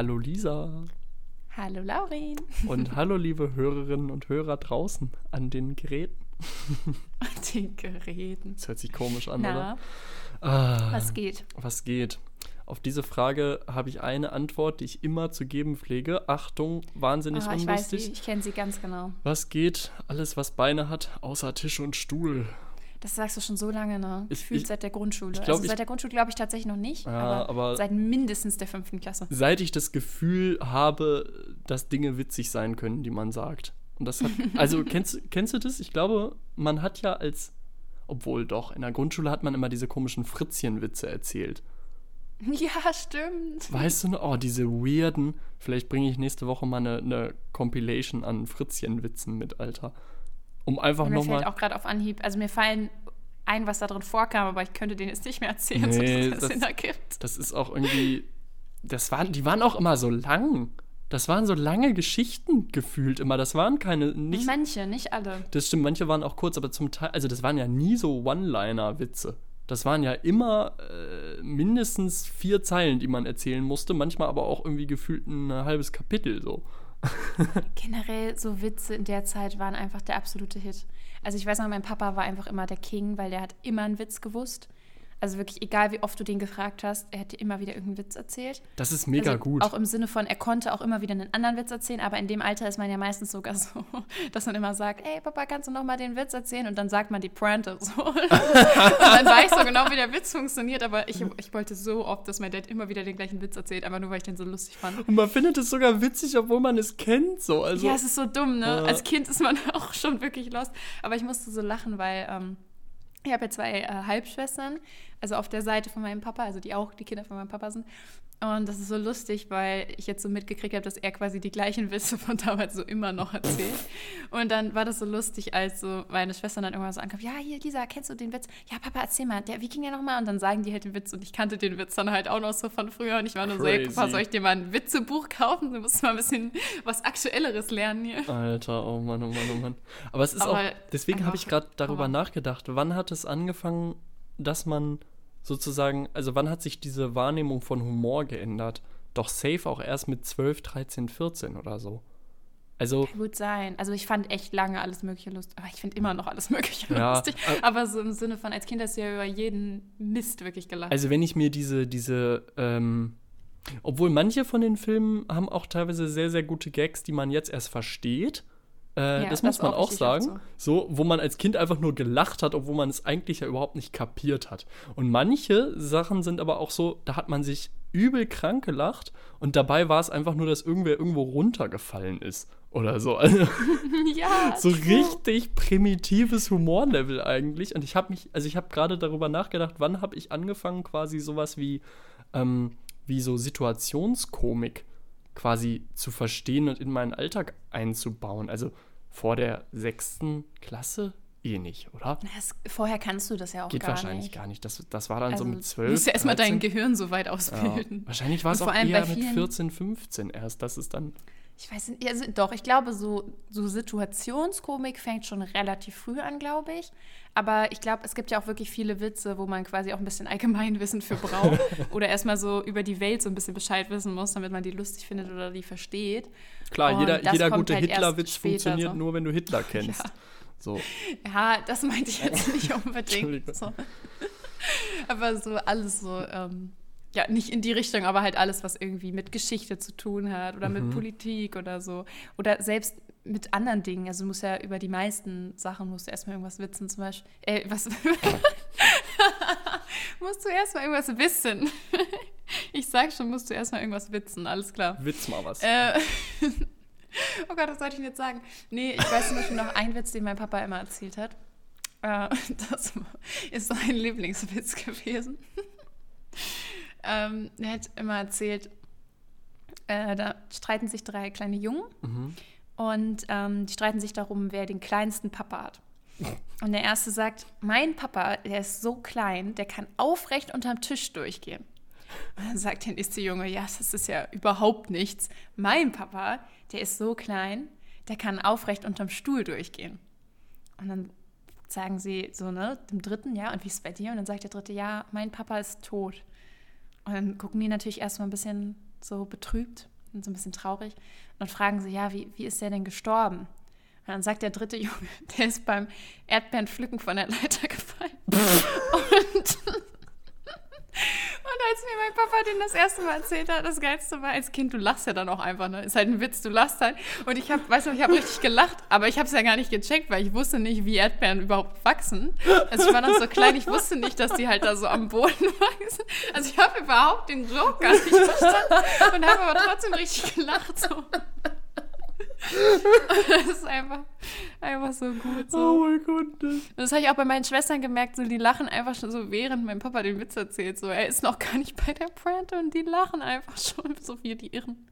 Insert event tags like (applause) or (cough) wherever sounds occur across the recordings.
Hallo Lisa. Hallo Laurin. Und hallo liebe Hörerinnen und Hörer draußen an den Geräten. (laughs) An den Geräten. Das hört sich komisch an, Na, oder? Ah, was geht? was geht? Auf diese Frage habe ich eine Antwort, die ich immer zu geben pflege. Achtung, wahnsinnig Ah, ich weiß, unlustig. sie, ich kenne sie ganz genau. Was geht? Alles, was Beine hat, außer Tisch und Stuhl. Das sagst du schon so lange, ne? Ich- Gefühlt seit der Grundschule. ich glaub, also seit der Grundschule glaube ich tatsächlich noch nicht, Ja, aber, aber- seit mindestens der fünften Klasse. Seit ich das Gefühl habe, dass Dinge witzig sein können, die man sagt. Und das hat, (laughs) also kennst, kennst du das? Ich glaube, man hat ja als, obwohl doch, in der Grundschule hat man immer diese komischen Fritzchenwitze erzählt. (laughs) Ja, stimmt. Weißt du noch? Oh, diese weirden. Vielleicht bringe ich nächste Woche mal eine, eine Compilation an Fritzchenwitzen mit, Alter. Um einfach mir fällt nochmal. auch gerade auf Anhieb, also mir fallen ein, was da drin vorkam, aber ich könnte den jetzt nicht mehr erzählen, Nee, sodass es das- Sinn ergibt. Das ist auch irgendwie. Das waren, die waren auch immer so lang. Das waren so lange Geschichten gefühlt immer. Das waren keine. Nicht, Manche, nicht alle. Das stimmt, manche waren auch kurz, aber zum Teil, also das waren ja nie so One-Liner-Witze. Das waren ja immer äh, mindestens vier Zeilen, die man erzählen musste, manchmal aber auch irgendwie gefühlt ein halbes Kapitel so. (laughs) Generell so Witze in der Zeit waren einfach der absolute Hit. Also ich weiß noch, mein Papa war einfach immer der King, weil der hat immer einen Witz gewusst. Also wirklich, egal wie oft du den gefragt hast, er hat dir immer wieder irgendeinen Witz erzählt. Das ist mega also gut. Auch im Sinne von, er konnte auch immer wieder einen anderen Witz erzählen, aber in dem Alter ist man ja meistens sogar (laughs) so, dass man immer sagt, ey Papa, kannst du noch mal den Witz erzählen? Und dann sagt man die Pointe so. (laughs) und dann weiß ich so genau, wie der Witz funktioniert, aber ich, ich wollte so oft, dass mein Dad immer wieder den gleichen Witz erzählt, einfach nur, weil ich den so lustig fand. Und man findet es sogar witzig, obwohl man es kennt so. Also, ja, es ist so dumm, ne? Ja. Als Kind ist man (laughs) auch schon wirklich lost. Aber ich musste so lachen, weil ähm, ich habe ja zwei äh, Halbschwestern, also auf der Seite von meinem Papa, also die auch die Kinder von meinem Papa sind. Und das ist so lustig, weil ich jetzt so mitgekriegt habe, dass er quasi die gleichen Witze von damals so immer noch erzählt. Und dann war das so lustig, als so meine Schwestern dann irgendwann so ankam, ja, hier, Lisa, kennst du den Witz? Ja, Papa, erzähl mal, der, wie ging der nochmal? Und dann sagen die halt den Witz und ich kannte den Witz dann halt auch noch so von früher und ich war nur so, ey, Papa, Crazy. soll ich dir mal ein Witzebuch kaufen? Du musst mal ein bisschen was Aktuelleres lernen hier. Alter, oh Mann, oh Mann, oh Mann. Aber es ist Aber auch, deswegen habe ich gerade darüber nachgedacht, wann hat es angefangen, dass man sozusagen, also wann hat sich diese Wahrnehmung von Humor geändert? Doch safe auch erst mit 12, 13, 14 oder so. Also, Kann gut sein. Also ich fand echt lange alles Mögliche lustig. Aber ich finde immer noch alles Mögliche Ja, lustig. äh, Aber so im Sinne von, als Kind hast du ja über jeden Mist wirklich gelacht. also wenn ich mir diese, diese, ähm, obwohl manche von den Filmen haben auch teilweise sehr, sehr gute Gags, die man jetzt erst versteht. Äh, Ja, das das muss man auch auch oft sagen. So, wo man als Kind einfach nur gelacht hat, obwohl man es eigentlich ja überhaupt nicht kapiert hat. Und manche Sachen sind aber auch so, da hat man sich übel krank gelacht und dabei war es einfach nur, dass irgendwer irgendwo runtergefallen ist. Oder so. Also, (laughs) ja, (laughs) so true. richtig primitives Humorlevel eigentlich. Und ich habe mich, also ich habe gerade darüber nachgedacht, wann habe ich angefangen, quasi sowas wie, ähm, wie so Situationskomik quasi zu verstehen und in meinen Alltag einzubauen. Also vor der sechsten Klasse eh nicht, oder? Das, vorher kannst du das ja auch Geht gar wahrscheinlich nicht. gar nicht. Das, das war dann Also, so mit zwölf. Du musst ja erstmal dein 13. Gehirn so weit ja. ausbilden. Wahrscheinlich war es auch eher mit vielen- 14, 15 erst. Das ist dann. Ich weiß nicht, also doch, ich glaube, so, so Situationskomik fängt schon relativ früh an, glaube ich. Aber ich glaube, es gibt ja auch wirklich viele Witze, wo man quasi auch ein bisschen Allgemeinwissen für braucht. (laughs) oder erstmal so über die Welt so ein bisschen Bescheid wissen muss, damit man die lustig findet oder die versteht. Klar, Und jeder, jeder gute halt Hitlerwitz funktioniert so. nur, wenn du Hitler (laughs) kennst. Ja. So. Ja, das meinte ich jetzt nicht (laughs) unbedingt. So. Aber so alles so, ähm, ja, nicht in die Richtung, aber halt alles, was irgendwie mit Geschichte zu tun hat oder Mhm. mit Politik oder so. Oder selbst mit anderen Dingen. Also du musst ja über die meisten Sachen musst du erstmal irgendwas wissen, zum Beispiel. Äh, was. (laughs) musst du erstmal irgendwas wissen. (laughs) ich sag schon, musst du erstmal irgendwas witzen, alles klar. Witz mal was. Äh, (laughs) oh Gott, was sollte ich denn jetzt sagen? Nee, ich weiß zum Beispiel noch einen Witz, den mein Papa immer erzählt hat. Äh, das ist so ein Lieblingswitz gewesen. Ähm, er hat immer erzählt, äh, da streiten sich drei kleine Jungen Mhm. und ähm, die streiten sich darum, wer den kleinsten Papa hat. Und der erste sagt, mein Papa, der ist so klein, der kann aufrecht unterm Tisch durchgehen. Und dann sagt der nächste Junge, ja, das ist ja überhaupt nichts. Mein Papa, der ist so klein, der kann aufrecht unterm Stuhl durchgehen. Und dann sagen sie so, ne, dem dritten, ja, und wie ist es bei dir? Und dann sagt der dritte, ja, mein Papa ist tot. Und dann gucken die natürlich erstmal ein bisschen so betrübt. und so ein bisschen traurig. Und dann fragen sie, ja, wie, wie ist der denn gestorben? Und dann sagt der dritte (laughs) Junge, der ist beim Erdbeerenpflücken von der Leiter gefallen. (laughs) und und als mir mein Papa den das erste Mal erzählt hat, das Geilste war, als Kind, du lachst ja dann auch einfach, ne? Ist halt ein Witz, du lachst halt. Und ich habe, weißt du, ich habe richtig gelacht, aber ich habe es ja gar nicht gecheckt, weil ich wusste nicht, wie Erdbeeren überhaupt wachsen. Also ich war noch so klein, ich wusste nicht, dass die halt da so am Boden (laughs) wachsen. Also ich habe überhaupt den Joke gar nicht verstanden und habe aber trotzdem richtig gelacht. So. (laughs) das ist einfach, einfach so gut. So. Oh mein Gott. Das habe ich auch bei meinen Schwestern gemerkt, so, die lachen einfach schon so, während mein Papa den Witz erzählt. So, er ist noch gar nicht bei der Pointe und die lachen einfach schon so wie die Irren.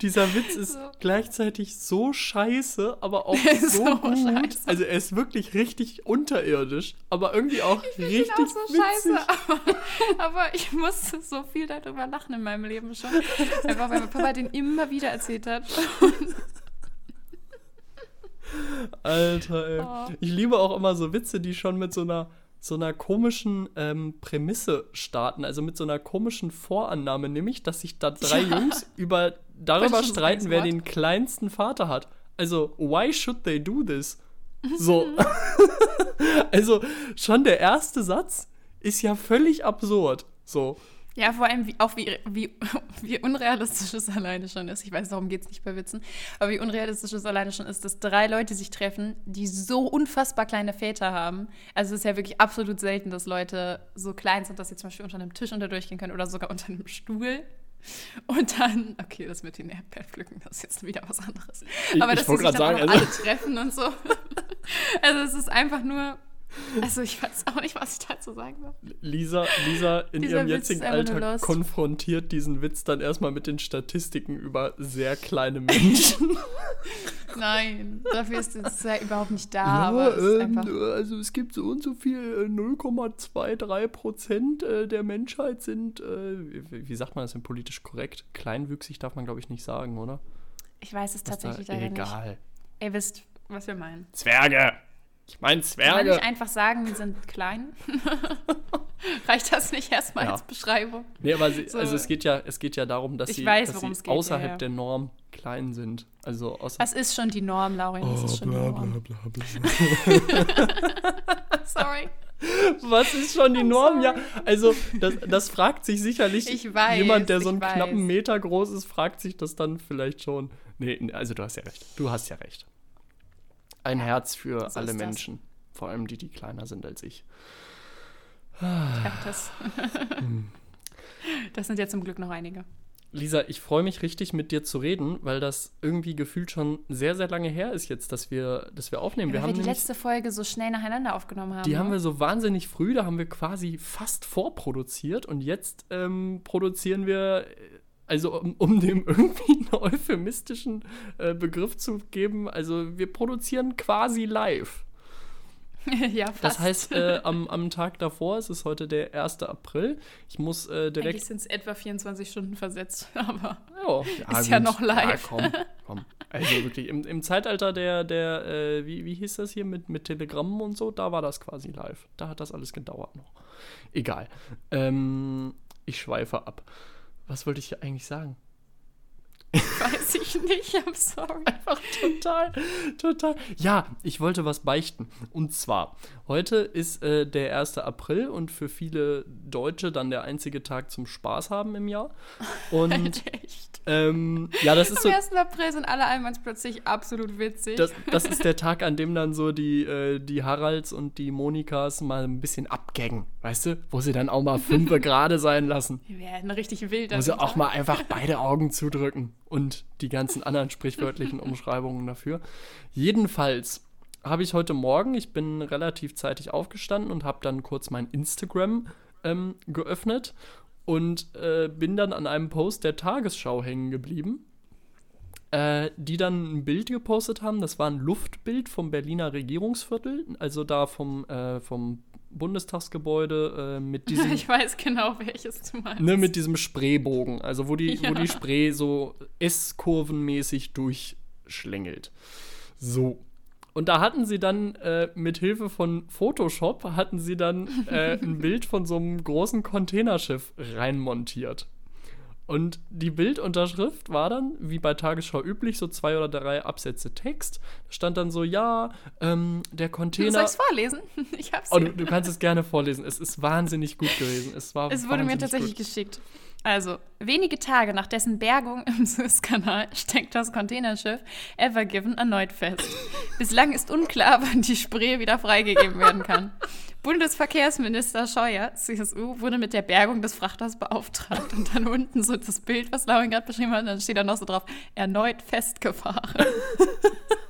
Dieser Witz ist So. gleichzeitig so scheiße, aber auch (laughs) so, So gut. scheiße. Also er ist wirklich richtig unterirdisch, aber irgendwie auch Ich richtig bin auch so witzig. scheiße, (laughs) aber, aber ich musste so viel darüber lachen in meinem Leben schon. Einfach weil mein Papa den immer wieder erzählt hat. Alter, ey. Oh. Ich liebe auch immer so Witze, die schon mit so einer so einer komischen ähm, Prämisse starten, also mit so einer komischen Vorannahme, nämlich, dass sich da drei Ja. Jungs über darüber streiten, wer den kleinsten Vater hat. Also, why should they do this? So. (laughs) (laughs) also, schon der erste Satz ist ja völlig absurd. So. Ja, vor allem wie, auch wie, wie, (laughs) wie unrealistisch es alleine schon ist. Ich weiß, darum geht es nicht bei Witzen. Aber wie unrealistisch es alleine schon ist, dass drei Leute sich treffen, die so unfassbar kleine Väter haben. Also es ist ja wirklich absolut selten, dass Leute so klein sind, dass sie zum Beispiel unter einem Tisch unter durchgehen können oder sogar unter einem Stuhl. Und dann, okay, das mit den Erdbeerpflücken, das ist jetzt wieder was anderes. Ich- Aber ich dass sie wollte sich dann sagen, auch noch also- alle treffen und so. (laughs) Also es ist einfach nur, also ich weiß auch nicht, was ich dazu sagen soll. Lisa, Lisa in Dieser ihrem Witz jetzigen Alter konfrontiert diesen Witz dann erstmal mit den Statistiken über sehr kleine Menschen. (laughs) Nein, dafür ist es ja überhaupt nicht da, aber es ist einfach. also es gibt so und so viel, äh, 0,23 Prozent äh, der Menschheit sind, äh, wie, sagt man das denn politisch korrekt? Kleinwüchsig darf man, glaube ich, nicht sagen, oder? Ich weiß es Das ist da tatsächlich leider nicht. egal. Ihr wisst, was wir meinen. Zwerge! Ich meine Kann man Zwerge! nicht einfach sagen, wir sind klein? (laughs) Reicht das nicht erstmal Ja. als Beschreibung? Nee, aber sie, So. also es geht ja, es geht ja darum, dass Ich sie, weiß, dass sie geht, ja, außerhalb ja. der Norm klein sind. Also Das ist schon die Norm, Laurin. Das Oh, ist schon die Norm. bla, bla. (laughs) Sorry. Was ist schon die I'm Norm? Ja, also das, das fragt sich sicherlich (laughs) Ich weiß, jemand, der so einen weiß. knappen Meter groß ist, fragt sich das dann vielleicht schon. Nee, also du hast ja recht. Du hast ja recht. Ein Herz für so alle. Menschen. Vor allem die, die kleiner sind als ich. Ja, das, (laughs) das sind ja zum Glück noch einige. Lisa, ich freue mich richtig mit dir zu reden, weil das irgendwie gefühlt schon sehr, sehr lange her ist jetzt, dass wir, dass wir aufnehmen. Ja, wir haben wir die nämlich- letzte Folge so schnell nacheinander aufgenommen haben. Die haben ne? wir so wahnsinnig früh, da haben wir quasi fast vorproduziert und jetzt ähm, produzieren wir, also um, um dem (laughs) irgendwie einen euphemistischen äh, Begriff zu geben, also wir produzieren quasi live. (laughs) ja, fast. Das heißt, äh, (laughs) am, am Tag davor, es ist heute der 1. April, ich muss äh, Eigentlich direkt... sind es etwa 24 Stunden versetzt, aber Ja, Ist ja noch live. Ja, komm, komm. Also wirklich, im, im Zeitalter der, der äh, wie, wie hieß das hier, mit, mit Telegrammen und so, da war das quasi live. Da hat das alles gedauert noch. Egal. Ähm, ich schweife ab. Was wollte ich hier eigentlich sagen? weiß ich nicht. I'm sorry. Einfach total, total. Ja, ich wollte was beichten. Und zwar, heute ist äh, der 1. April und für viele Deutsche dann der einzige Tag zum Spaß haben im Jahr. Und (laughs) Echt. ähm, ja, das ist Am so. 1. April sind alle Almans plötzlich absolut witzig. Das, das ist der (laughs) Tag, an dem dann so die, äh, die Haralds und die Monikas mal ein bisschen abgaggen, weißt du? Wo sie dann auch mal fünfe (laughs) gerade sein lassen. Wir werden richtig wild. Wo sie auch mal einfach beide Augen zudrücken und die ganzen anderen sprichwörtlichen Umschreibungen dafür. Jedenfalls habe ich heute Morgen, ich bin relativ zeitig aufgestanden und habe dann kurz mein Instagram ähm, geöffnet und äh, bin dann an einem Post der Tagesschau hängen geblieben äh, die dann ein Bild gepostet haben. Das war ein Luftbild vom Berliner Regierungsviertel, also da vom, äh, vom Bundestagsgebäude äh, mit (laughs) diesem Ich weiß genau, welches du meinst. ne, mit diesem Spreebogen, also wo die, wo Ja. die Spray so S-kurvenmäßig durchschlängelt. So. Und da hatten sie dann äh, mit Hilfe von Photoshop hatten sie dann äh, (laughs) ein Bild von so einem großen Containerschiff reinmontiert. Und die Bildunterschrift war dann, wie bei Tagesschau üblich, so zwei oder drei Absätze Text. Da stand dann so, ja, ähm, der Container. Soll ich vorlesen? (laughs) Ich hab's Oh, hier. du, du kannst es gerne vorlesen. Es ist wahnsinnig gut gewesen. Es, war Es wurde mir tatsächlich gut. geschickt. Also, wenige Tage nach dessen Bergung im (laughs) Suezkanal steckt das Containerschiff Ever Given erneut fest. Bislang ist unklar, wann die Spree wieder freigegeben werden kann. Bundesverkehrsminister Scheuer, CSU, wurde mit der Bergung des Frachters beauftragt. Und dann unten so das Bild, was Laurin gerade beschrieben hat, dann steht da noch so drauf, erneut festgefahren. (laughs)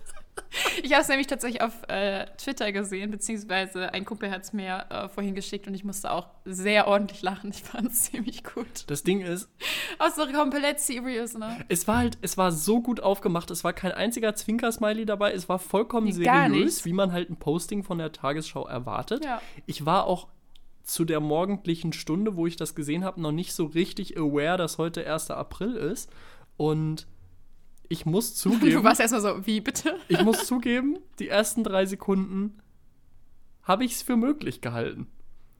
(laughs) Ich habe es nämlich tatsächlich auf äh, Twitter gesehen, beziehungsweise ein Kumpel hat es mir äh, vorhin geschickt und ich musste auch sehr ordentlich lachen. Ich fand es (laughs) ziemlich gut. Das Ding ist, Auch so komplett serious, ne? es war halt, es war so gut aufgemacht. Es war kein einziger Zwinker-Smiley dabei. Es war vollkommen Nee, seriös, wie man halt ein Posting von der Tagesschau erwartet. Ja. Ich war auch zu der morgendlichen Stunde, wo ich das gesehen habe, noch nicht so richtig aware, dass heute 1. April ist. Und ich muss (laughs) Du zugeben, warst erstmal so, wie bitte? ich muss zugeben, die ersten drei Sekunden habe ich es für möglich gehalten.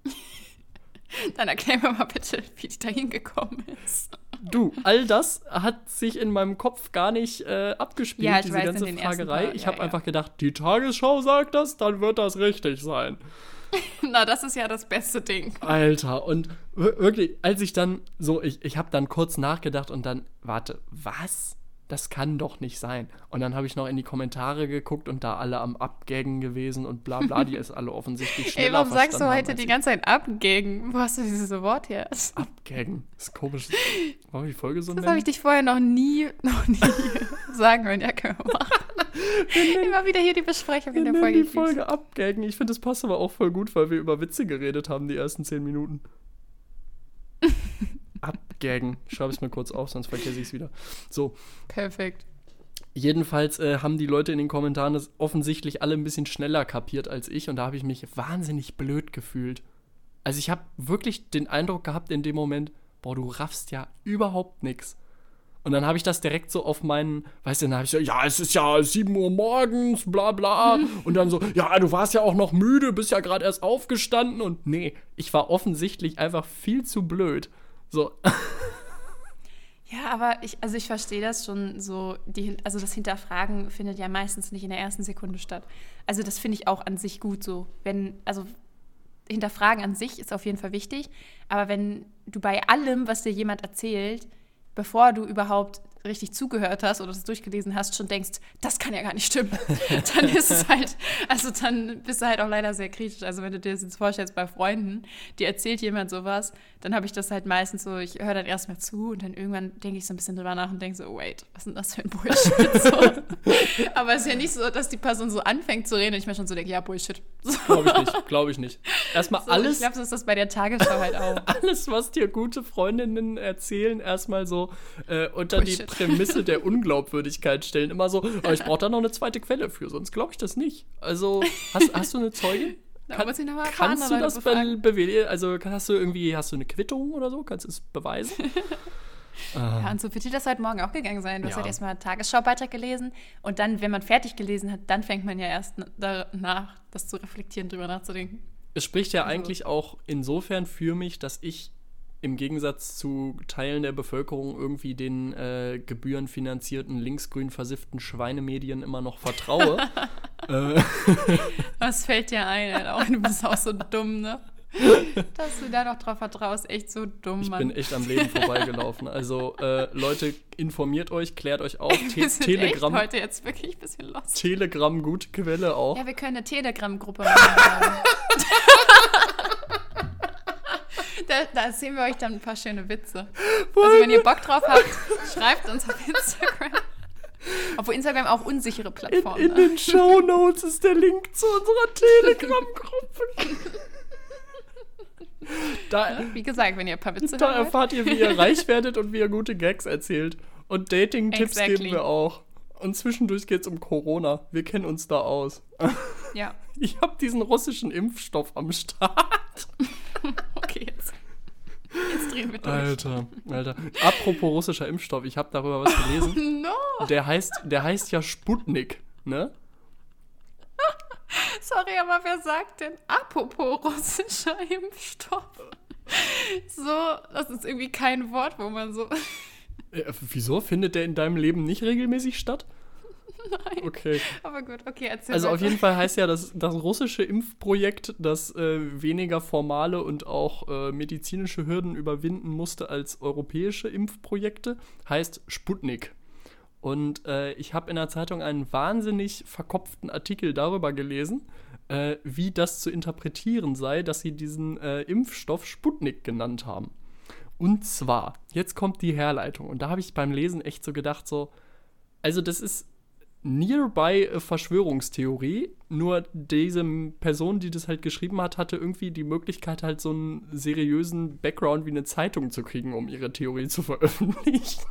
(laughs) Dann erklär mir mal bitte, wie die da hingekommen ist. Du, all das hat sich in meinem Kopf gar nicht äh, abgespielt, Ja, ich diese weiß, ganze Fragerei. paar- ich ja, habe ja. einfach gedacht, die Tagesschau sagt das, dann wird das richtig sein. (laughs) Na, das ist ja das beste Ding. Alter, und wir- wirklich, als ich dann so, ich, ich habe dann kurz nachgedacht und dann, warte, was? Das kann doch nicht sein. Und dann habe ich noch in die Kommentare geguckt und da alle am Abgaggen gewesen und bla bla, die es alle offensichtlich (laughs) schneller Ey, warum sagst du heute die ganze Zeit abgegen? Wo hast du dieses Wort her? Das Abgaggen. ist komisch. Wir die Folge so habe ich nennen? dich vorher noch nie, (laughs) noch nie (laughs) sagen hören. Ja, können wir machen. Immer wieder hier die Besprechung in der nennen Folge. die Folge abgaggen. Ich finde, das passt aber auch voll gut, weil wir über Witze geredet haben, die ersten zehn Minuten. Abgaggen. Schreibe es mir kurz auf, sonst vergesse ich es wieder. So, Perfekt. jedenfalls äh, haben die Leute in den Kommentaren das offensichtlich alle ein bisschen schneller kapiert als ich und da habe ich mich wahnsinnig blöd gefühlt. Also ich habe wirklich den Eindruck gehabt in dem Moment, boah, du raffst ja überhaupt nichts. Und dann habe ich das direkt so auf meinen, weißt du, dann habe ich so, ja, es ist ja 7 Uhr morgens, bla bla. (laughs) Und dann so, ja, du warst ja auch noch müde, bist ja gerade erst aufgestanden. Und nee, ich war offensichtlich einfach viel zu blöd. So, Ja, aber ich, also ich verstehe das schon so, die, also das Hinterfragen findet ja meistens nicht in der ersten Sekunde statt. Also das finde ich auch an sich gut so. Wenn, also Hinterfragen an sich ist auf jeden Fall wichtig, aber wenn du bei allem, was dir jemand erzählt, bevor du überhaupt richtig zugehört hast oder das durchgelesen hast, schon denkst, das kann ja gar nicht stimmen, (laughs) dann ist es halt, also dann bist du halt auch leider sehr kritisch. Also wenn du dir das jetzt vorstellst bei Freunden, dir erzählt jemand sowas, dann habe ich das halt meistens so, ich höre dann erstmal zu und dann irgendwann denke ich so ein bisschen drüber nach und denke so, wait, was ist denn das für ein Bullshit? So. (laughs) Aber es ist ja nicht so, dass die Person so anfängt zu reden und ich mir schon so denke, ja, Bullshit. So. glaube ich nicht, glaube ich nicht. Erstmal So, alles, Ich glaube, so ist das bei der Tagesschau halt auch. (laughs) alles, was dir gute Freundinnen erzählen, erstmal so äh, unter die Bullshit. Prämisse der Unglaubwürdigkeit stellen. Immer so, oh, ich brauche da noch eine zweite Quelle für, sonst glaube ich das nicht. Also, hast, hast du eine Zeugin? (laughs) Da muss ich noch mal ein paar kannst du andere das be bewegen? Also, hast du irgendwie, hast du eine Quittung oder so? Kannst du es beweisen? (laughs) Ja, und so wird dir das heute Morgen auch gegangen sein. Du hast Ja. halt erstmal einen Tagesschaubeitrag gelesen und dann, wenn man fertig gelesen hat, dann fängt man ja erst danach, das zu reflektieren, drüber nachzudenken. Es spricht ja Also- eigentlich auch insofern für mich, dass ich im Gegensatz zu Teilen der Bevölkerung irgendwie den äh, gebührenfinanzierten, linksgrün versifften Schweinemedien immer noch vertraue. (laughs) äh, Was fällt dir ein, Alter? Du bist auch so dumm, ne? Dass du da noch drauf vertraust, echt so dumm, ich Mann. bin echt am Leben vorbeigelaufen. Also äh, Leute, informiert euch, klärt euch auf. (laughs) Te Telegram, heute jetzt wirklich ein bisschen lost. Telegram, gute Quelle auch. Ja, wir können eine Telegram-Gruppe (laughs) machen. Da, da erzählen wir euch dann ein paar schöne Witze. Also wenn ihr Bock drauf habt, schreibt uns auf Instagram. Obwohl Instagram auch unsichere In, Plattform. in ne? den Show Notes ist der Link zu unserer Telegram-Gruppe. da, Wie gesagt, wenn ihr ein paar Witze da wollt. erfahrt ihr, wie ihr reich werdet und wie ihr gute Gags erzählt. Und Dating-Tipps Exactly. geben wir auch. Und zwischendurch geht's um Corona. Wir kennen uns da aus. Ja, (laughs) Ich habe diesen russischen Impfstoff am Start. Drehen wir durch. Alter, Alter. Apropos russischer Impfstoff, ich habe darüber was gelesen. (laughs) No, Der heißt, der heißt ja Sputnik, ne? (laughs) sorry, aber wer sagt denn apropos russischer Impfstoff? so, das ist irgendwie kein Wort, wo man so. Äh, wieso? Findet der in deinem Leben nicht regelmäßig statt? (laughs) Nein. Okay. Aber gut, okay, erzähl Also auf weiter. jeden Fall heißt ja (laughs) das, das russische Impfprojekt, das äh, weniger formale und auch äh, medizinische Hürden überwinden musste als europäische Impfprojekte, heißt Sputnik. Und äh, ich habe in der Zeitung einen wahnsinnig verkopften Artikel darüber gelesen, äh, wie das zu interpretieren sei, dass sie diesen äh, Impfstoff Sputnik genannt haben. Und zwar, jetzt kommt die Herleitung. Und da habe ich beim Lesen echt so gedacht, so, also das ist nearby äh, Verschwörungstheorie, nur diese Person, die das halt geschrieben hat, hatte irgendwie die Möglichkeit, halt so einen seriösen Background wie eine Zeitung zu kriegen, um ihre Theorie zu (laughs) veröffentlichen.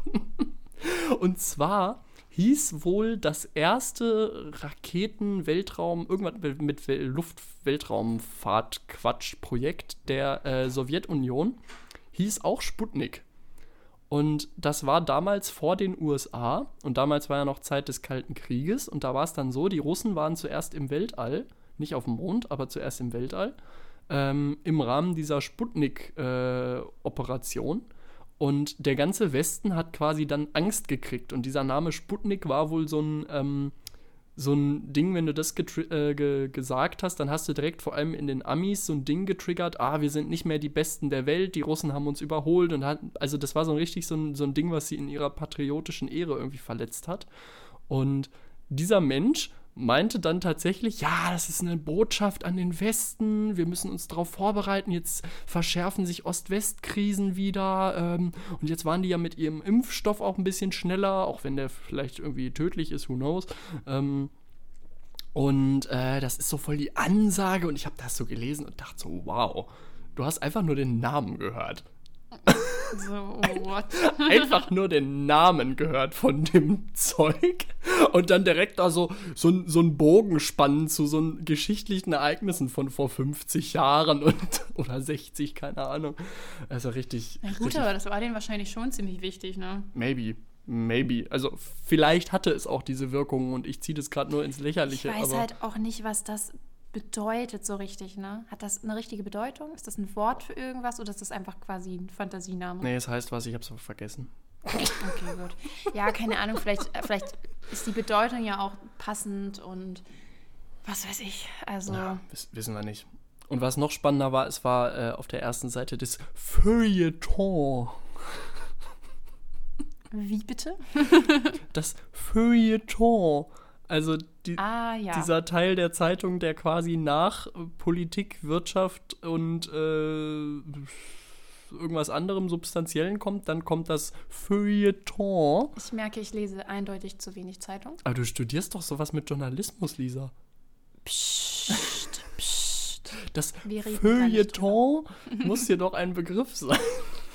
Und zwar hieß wohl das erste Raketen-Weltraum, irgendwas mit- mit Wel- Luft-Weltraumfahrt-Quatsch-Projekt der äh, Sowjetunion, hieß auch Sputnik. Und das war damals vor den USA und damals war ja noch Zeit des Kalten Krieges. Und da war es dann so, die Russen waren zuerst im Weltall, nicht auf dem Mond, aber zuerst im Weltall, ähm, im Rahmen dieser Sputnik-Operation. und der ganze Westen hat quasi dann Angst gekriegt. Und dieser Name Sputnik war wohl so ein, ähm, so ein Ding, wenn du das äh, ge gesagt hast, dann hast du direkt vor allem in den Amis so ein Ding getriggert, ah, wir sind nicht mehr die Besten der Welt, die Russen haben uns überholt und hat, also das war so ein richtig so ein, so ein Ding, was sie in ihrer patriotischen Ehre irgendwie verletzt hat. Und dieser Mensch meinte dann tatsächlich, ja, das ist eine Botschaft an den Westen, wir müssen uns darauf vorbereiten, jetzt verschärfen sich Ost-West-Krisen wieder ähm, und jetzt waren die ja mit ihrem Impfstoff auch ein bisschen schneller, auch wenn der vielleicht irgendwie tödlich ist, who knows. Ähm, und äh, das ist so voll die Ansage und ich habe das so gelesen und dachte so, wow, du hast einfach nur den Namen gehört. So, what? (laughs) Einfach nur den Namen gehört von dem Zeug und dann direkt da so, so, ein- so einen Bogen spannen zu so einen geschichtlichen Ereignissen von vor 50 Jahren und, (laughs) oder 60, keine Ahnung. Also richtig. Na gut, richtig aber das war denen wahrscheinlich schon ziemlich wichtig, ne? Maybe. Maybe. Also vielleicht hatte es auch diese Wirkung und ich ziehe das gerade nur ins Ich Lächerliche. weiß aber halt auch nicht, was das bedeutet so richtig, ne? Hat das eine richtige Bedeutung? Ist das ein Wort für irgendwas oder ist das einfach quasi ein Fantasiename? Nee, es heißt was, ich hab's aber vergessen. Okay, gut. Ja, keine Ahnung, vielleicht, äh, vielleicht ist die Bedeutung ja auch passend und was weiß ich. Also, Ja, wiss, wissen wir nicht. Und was noch spannender war, es war äh, auf der ersten Seite des Feuilleton. wie bitte? Das Feuilleton. Also die, Ah, ja. dieser Teil der Zeitung, der quasi nach Politik, Wirtschaft und äh, irgendwas anderem Substanziellen kommt, dann kommt das Feuilleton. Ich merke, ich lese eindeutig zu wenig Zeitung. Aber du studierst doch sowas mit Journalismus, Lisa. Psst, psst. Das Feuilleton muss dir doch ein Begriff sein.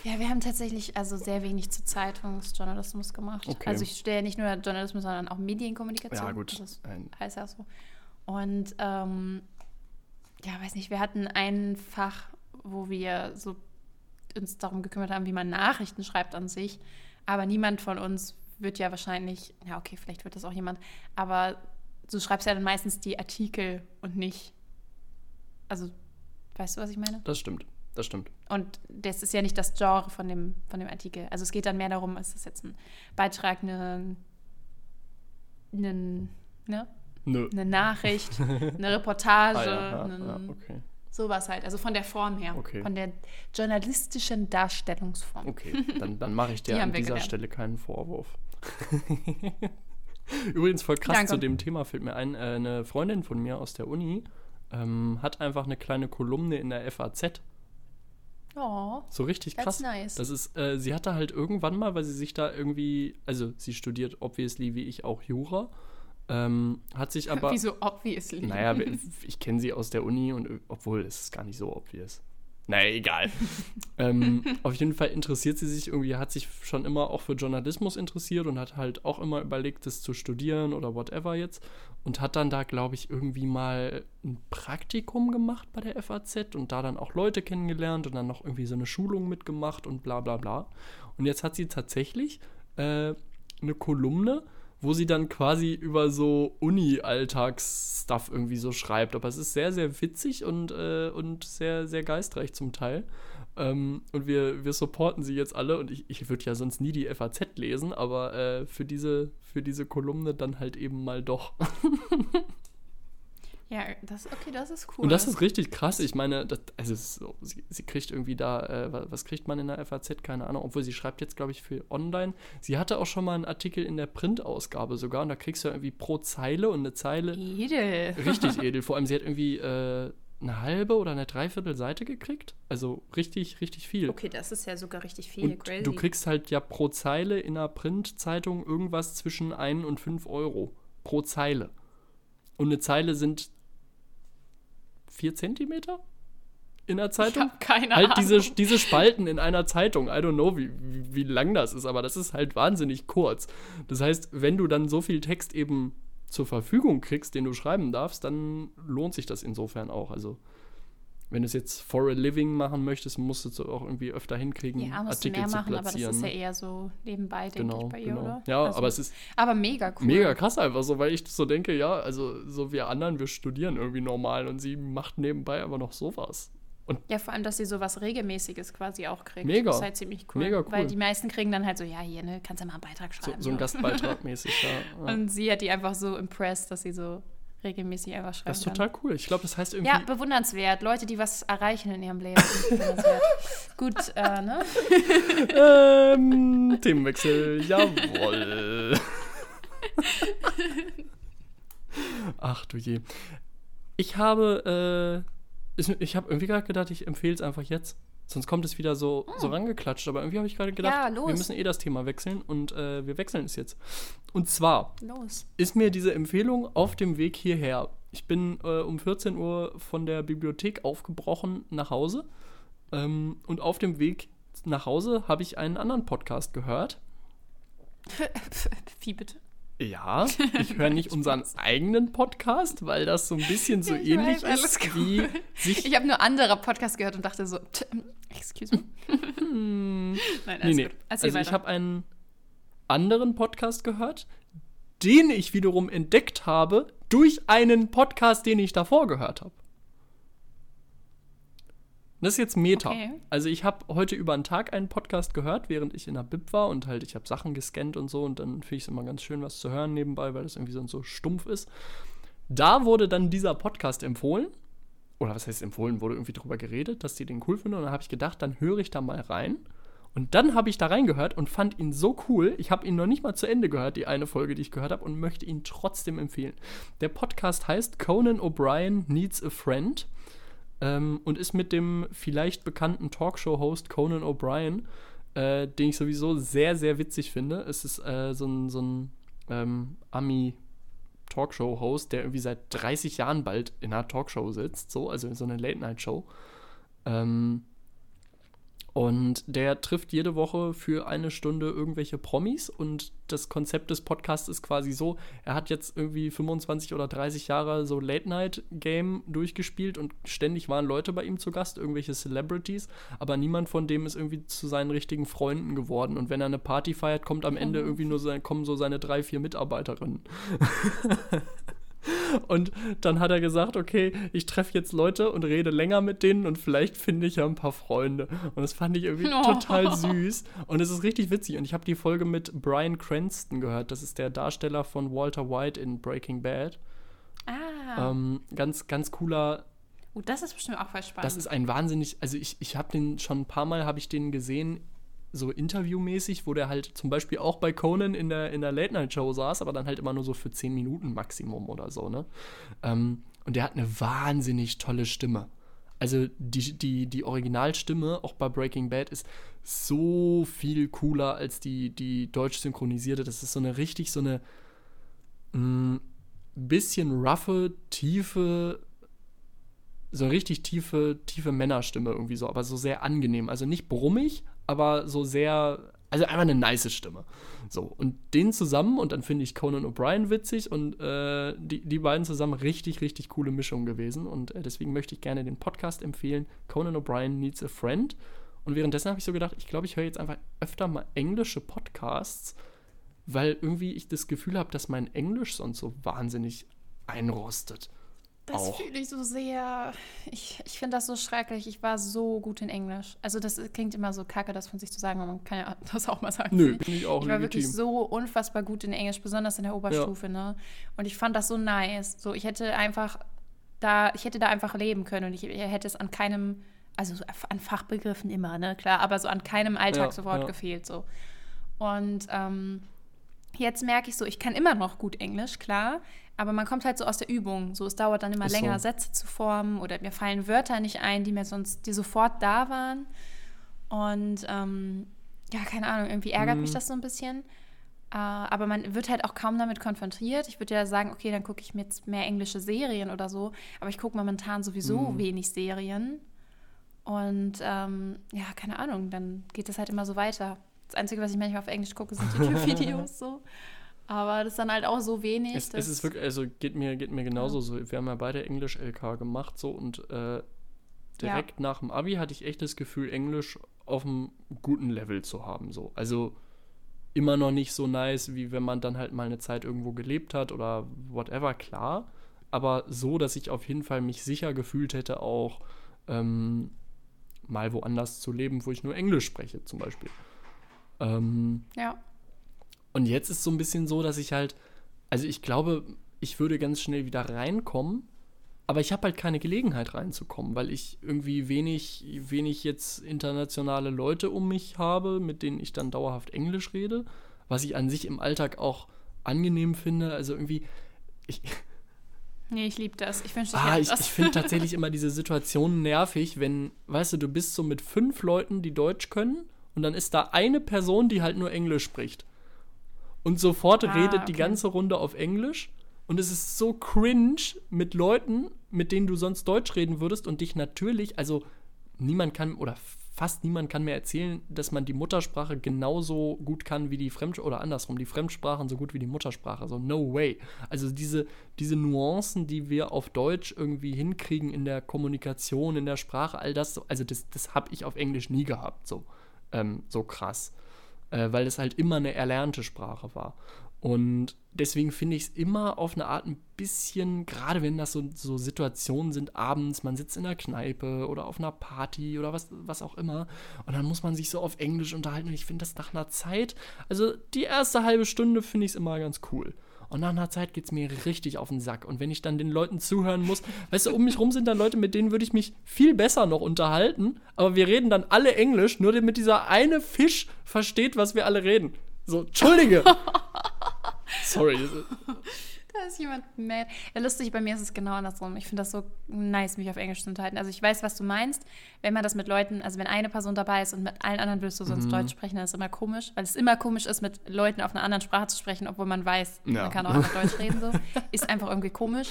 Ja, wir haben tatsächlich also sehr wenig zu Zeitungsjournalismus gemacht. Okay. Also ich studiere nicht nur Journalismus, sondern auch Medienkommunikation. Ja, gut. Das heißt ja so. Und ähm, ja, weiß nicht, wir hatten ein Fach, wo wir so uns darum gekümmert haben, wie man Nachrichten schreibt an sich. Aber niemand von uns wird ja wahrscheinlich, ja okay, vielleicht wird das auch jemand, aber du schreibst ja dann meistens die Artikel und nicht, also weißt du, was ich meine? Das stimmt. Das stimmt. Und das ist ja nicht das Genre von dem, von dem Artikel. Also es geht dann mehr darum, ist das jetzt ein Beitrag, eine, eine, ne? Nö. eine Nachricht, (laughs) eine Reportage, Ah, ja, einen- ja, okay. sowas halt. Also von der Form her, Okay. von der journalistischen Darstellungsform. Okay, dann, dann mache ich (laughs) dir Die an dieser gelernt. Stelle keinen Vorwurf. (laughs) Übrigens voll krass Danke. zu dem Thema fällt mir ein, äh, eine Freundin von mir aus der Uni ähm, hat einfach eine kleine Kolumne in der FAZ. Oh, So richtig krass. nice. Das ist, äh, sie hatte halt irgendwann mal, weil sie sich da irgendwie, also sie studiert obviously wie ich auch Jura, ähm, hat sich (laughs) aber. wieso obviously? Naja, ich kenne sie aus der Uni und obwohl es ist gar nicht so obvious. Naja, egal. (laughs) ähm, auf jeden Fall interessiert sie sich irgendwie, hat sich schon immer auch für Journalismus interessiert und hat halt auch immer überlegt, das zu studieren oder whatever jetzt. Und hat dann da, glaube ich, irgendwie mal ein Praktikum gemacht bei der FAZ und da dann auch Leute kennengelernt und dann noch irgendwie so eine Schulung mitgemacht und bla bla bla. Und jetzt hat sie tatsächlich äh, eine Kolumne, wo sie dann quasi über so Uni-Alltags-Stuff irgendwie so schreibt. Aber es ist sehr, sehr witzig und, äh, und sehr, sehr geistreich zum Teil. Ähm, und wir, wir supporten sie jetzt alle und ich, ich würde ja sonst nie die FAZ lesen, aber äh, für, diese, für diese Kolumne dann halt eben mal doch. (laughs) Ja, das, okay, das ist cool. Und das ist richtig krass. Ich meine, das, also so, sie, sie, kriegt irgendwie da, äh, was kriegt man in der FAZ? Keine Ahnung. Obwohl sie schreibt jetzt, glaube ich, für online. Sie hatte auch schon mal einen Artikel in der Printausgabe sogar und da kriegst du ja irgendwie pro Zeile und eine Zeile. Edel. Richtig (laughs) edel. Vor allem, sie hat irgendwie äh, eine halbe oder eine Dreiviertel Seite gekriegt. Also richtig, richtig viel. Okay, das ist ja sogar richtig viel. Und Crazy. du kriegst halt ja pro Zeile in einer Printzeitung irgendwas zwischen 1 und 5 Euro. Pro Zeile. Und eine Zeile sind vier Zentimeter in der Zeitung. Ich habe keine halt Ahnung. Diese, diese Spalten in einer Zeitung. I don't know, wie, wie, wie lang das ist, aber das ist halt wahnsinnig kurz. Das heißt, wenn du dann so viel Text eben zur Verfügung kriegst, den du schreiben darfst, dann lohnt sich das insofern auch. Also wenn du es jetzt for a living machen möchtest, musst du es auch irgendwie öfter hinkriegen, ja, musst Artikel du mehr zu machen, platzieren. aber das ist ja eher so nebenbei, denke genau, ich, bei ihr, genau. oder? Ja, also, aber es ist aber mega cool. mega krass einfach so, weil ich so denke, ja, also so wir anderen, wir studieren irgendwie normal und sie macht nebenbei aber noch sowas. Und ja, vor allem, dass sie sowas Regelmäßiges quasi auch kriegt. Mega. Das ist halt ziemlich cool. Mega cool. Weil die meisten kriegen dann halt so, ja, hier, ne, kannst du mal einen Beitrag so, schreiben. so ein ne? Gastbeitrag mäßig, ja. (laughs) ja. Und sie hat die einfach so impressed, dass sie so regelmäßig einfach schreibt. Das ist total cool. Ich glaube, das heißt irgendwie. Ja, bewundernswert. Leute, die was erreichen in ihrem Leben. (laughs) bewundernswert. Gut, äh, ne? (laughs) ähm, Themenwechsel, jawoll. Ach du je. Ich habe, äh, ich habe irgendwie gerade gedacht, ich empfehle es einfach jetzt. Sonst kommt es wieder so, so rangeklatscht. Aber irgendwie habe ich gerade gedacht, Ja, wir müssen eh das Thema wechseln und äh, wir wechseln es jetzt. Und zwar Los. ist mir diese Empfehlung auf dem Weg hierher. Ich bin äh, um 14 Uhr von der Bibliothek aufgebrochen nach Hause. Ähm, und auf dem Weg nach Hause habe ich einen anderen Podcast gehört. (laughs) Wie bitte? Ja, (laughs) ich höre nicht unseren eigenen Podcast, weil das so ein bisschen so ich ähnlich weiß, ist wie sich. Ich habe nur andere Podcasts gehört und dachte so, t- excuse me. (laughs) Nein, Nee, alles nee. gut. Erzähl Also ich weiter. habe einen anderen Podcast gehört, den ich wiederum entdeckt habe durch einen Podcast, den ich davor gehört habe. Das ist jetzt Meta. Okay. Also ich habe heute über einen Tag einen Podcast gehört, während ich in der Bib war und halt ich habe Sachen gescannt und so und dann finde ich es immer ganz schön, was zu hören nebenbei, weil das irgendwie sonst so stumpf ist. Da wurde dann dieser Podcast empfohlen. Oder was heißt empfohlen, wurde irgendwie drüber geredet, dass die den cool finden. Und dann habe ich gedacht, dann höre ich da mal rein. Und dann habe ich da reingehört und fand ihn so cool. Ich habe ihn noch nicht mal zu Ende gehört, die eine Folge, die ich gehört habe, und möchte ihn trotzdem empfehlen. Der Podcast heißt Conan O'Brien Needs a Friend ähm, und ist mit dem vielleicht bekannten Talkshow-Host Conan O'Brien, äh, den ich sowieso sehr, sehr witzig finde. Es ist äh, so ein, so ein ähm, Ami-Talkshow-Host, der irgendwie seit 30 Jahren bald in einer Talkshow sitzt, so, also in so einer Late-Night-Show. Ähm, und der trifft jede Woche für eine Stunde irgendwelche Promis. Und das Konzept des Podcasts ist quasi so, er hat jetzt irgendwie 25 oder 30 Jahre so Late-Night-Game durchgespielt und ständig waren Leute bei ihm zu Gast, irgendwelche Celebrities, aber niemand von dem ist irgendwie zu seinen richtigen Freunden geworden. Und wenn er eine Party feiert, kommt am Ende irgendwie nur sein, kommen so seine drei, vier Mitarbeiterinnen. (laughs) Und dann hat er gesagt, okay, ich treffe jetzt Leute und rede länger mit denen und vielleicht finde ich ja ein paar Freunde. Und das fand ich irgendwie Oh. (laughs) total süß. Und es ist richtig witzig. Und ich habe die Folge mit Brian Cranston gehört. Das ist der Darsteller von Walter White in Breaking Bad. Ah, Ähm, ganz, ganz cooler oh, das ist bestimmt auch voll spannend. das ist ein wahnsinnig, also ich, ich habe den schon ein paar Mal, habe ich den gesehen, so interviewmäßig, wo der halt zum Beispiel auch bei Conan in der, in der Late-Night-Show saß, aber dann halt immer nur so für 10 Minuten Maximum oder so, ne? Ähm, und der hat eine wahnsinnig tolle Stimme. Also die, die, die Originalstimme, auch bei Breaking Bad, ist so viel cooler als die, die deutsch synchronisierte. Das ist so eine richtig, so eine mh, bisschen roughe, tiefe, so eine richtig tiefe, tiefe Männerstimme irgendwie so, aber so sehr angenehm. Also nicht brummig, aber so sehr, also einfach eine nice Stimme. So, und den zusammen, und dann finde ich Conan O'Brien witzig und äh, die, die beiden zusammen richtig, richtig coole Mischung gewesen. Und äh, deswegen möchte ich gerne den Podcast empfehlen. Conan O'Brien Needs a Friend. Und währenddessen habe ich so gedacht, ich glaube, ich höre jetzt einfach öfter mal englische Podcasts, weil irgendwie ich das Gefühl habe, dass mein Englisch sonst so wahnsinnig einrostet. Das fühle ich so sehr. Ich, ich finde das so schrecklich. Ich war so gut in Englisch. Also das klingt immer so kacke, das von sich zu sagen, aber man kann ja (laughs) das auch mal sagen. Nö, bin ich auch Ich war legitim. wirklich so unfassbar gut in Englisch, besonders in der Oberstufe, ne? Und ich fand das so nice. So, ich hätte einfach da, ich hätte da einfach leben können und ich hätte es an keinem, also so an Fachbegriffen immer, ne, klar, aber so an keinem Alltagswort ja. gefehlt, so. Und ähm, jetzt merke ich so, ich kann immer noch gut Englisch, klar, aber man kommt halt so aus der Übung. So, es dauert dann immer Ist länger, so. Sätze zu formen oder mir fallen Wörter nicht ein, die mir sonst, die sofort da waren. Und ähm, ja, keine Ahnung, irgendwie ärgert mich Mhm. das so ein bisschen. Äh, aber man wird halt auch kaum damit konfrontiert. Ich würde ja sagen, okay, dann gucke ich mir jetzt mehr englische Serien oder so. Aber ich gucke momentan sowieso Mhm. wenig Serien. Und ähm, ja, keine Ahnung, dann geht das halt immer so weiter. Das Einzige, was ich manchmal auf Englisch gucke, sind YouTube-Videos (laughs) so. Aber das ist dann halt auch so wenig. Es, es ist wirklich, also geht mir, geht mir genauso so. Wir haben ja beide Englisch-LK gemacht so und äh, direkt nach dem Abi hatte ich echt das Gefühl, Englisch auf einem guten Level zu haben. So. Also immer noch nicht so nice, wie wenn man dann halt mal eine Zeit irgendwo gelebt hat oder whatever, klar. Aber so, dass ich auf jeden Fall mich sicher gefühlt hätte, auch ähm, mal woanders zu leben, wo ich nur Englisch spreche, zum Beispiel. Ähm, ja. Und jetzt ist so ein bisschen so, dass ich halt, also ich glaube, ich würde ganz schnell wieder reinkommen, aber ich habe halt keine Gelegenheit reinzukommen, weil ich irgendwie wenig, wenig jetzt internationale Leute um mich habe, mit denen ich dann dauerhaft Englisch rede, was ich an sich im Alltag auch angenehm finde. Also irgendwie, ich, (laughs) Nee, ich liebe das. Ich wünschte, ich ah, ich, ich finde tatsächlich immer diese Situation nervig, wenn, weißt du, du bist so mit fünf Leuten, die Deutsch können, und dann ist da eine Person, die halt nur Englisch spricht. Und sofort Ah, redet die okay. ganze Runde auf Englisch. Und es ist so cringe mit Leuten, mit denen du sonst Deutsch reden würdest und dich natürlich, also niemand kann oder fast niemand kann mir erzählen, dass man die Muttersprache genauso gut kann wie die Fremdsprache oder andersrum, die Fremdsprachen so gut wie die Muttersprache. So, no way. Also diese, diese Nuancen, die wir auf Deutsch irgendwie hinkriegen in der Kommunikation, in der Sprache, all das, so, also das, das habe ich auf Englisch nie gehabt, so, ähm, so krass. Äh, weil es halt immer eine erlernte Sprache war. Und deswegen finde ich es immer auf eine Art ein bisschen, gerade wenn das so, so Situationen sind, abends, man sitzt in der Kneipe oder auf einer Party oder was, was auch immer, und dann muss man sich so auf Englisch unterhalten. Und ich finde das nach einer Zeit, also die erste halbe Stunde finde ich es immer ganz cool. Und nach einer Zeit geht es mir richtig auf den Sack. Und wenn ich dann den Leuten zuhören muss, weißt du, um mich rum sind dann Leute, mit denen würde ich mich viel besser noch unterhalten, aber wir reden dann alle Englisch, nur damit dieser eine Fisch versteht, was wir alle reden. So, Entschuldige. (laughs) Sorry. (laughs) Da ist jemand mad. Ja, lustig, bei mir ist es genau andersrum. Ich finde das so nice, mich auf Englisch zu unterhalten. Also ich weiß, was du meinst. Wenn man das mit Leuten, also wenn eine Person dabei ist und mit allen anderen willst du sonst Deutsch sprechen, dann ist es immer komisch, weil es immer komisch ist, mit Leuten auf einer anderen Sprache zu sprechen, obwohl man weiß, Ja. man kann auch einfach Deutsch reden. So. (laughs) Ist einfach irgendwie komisch.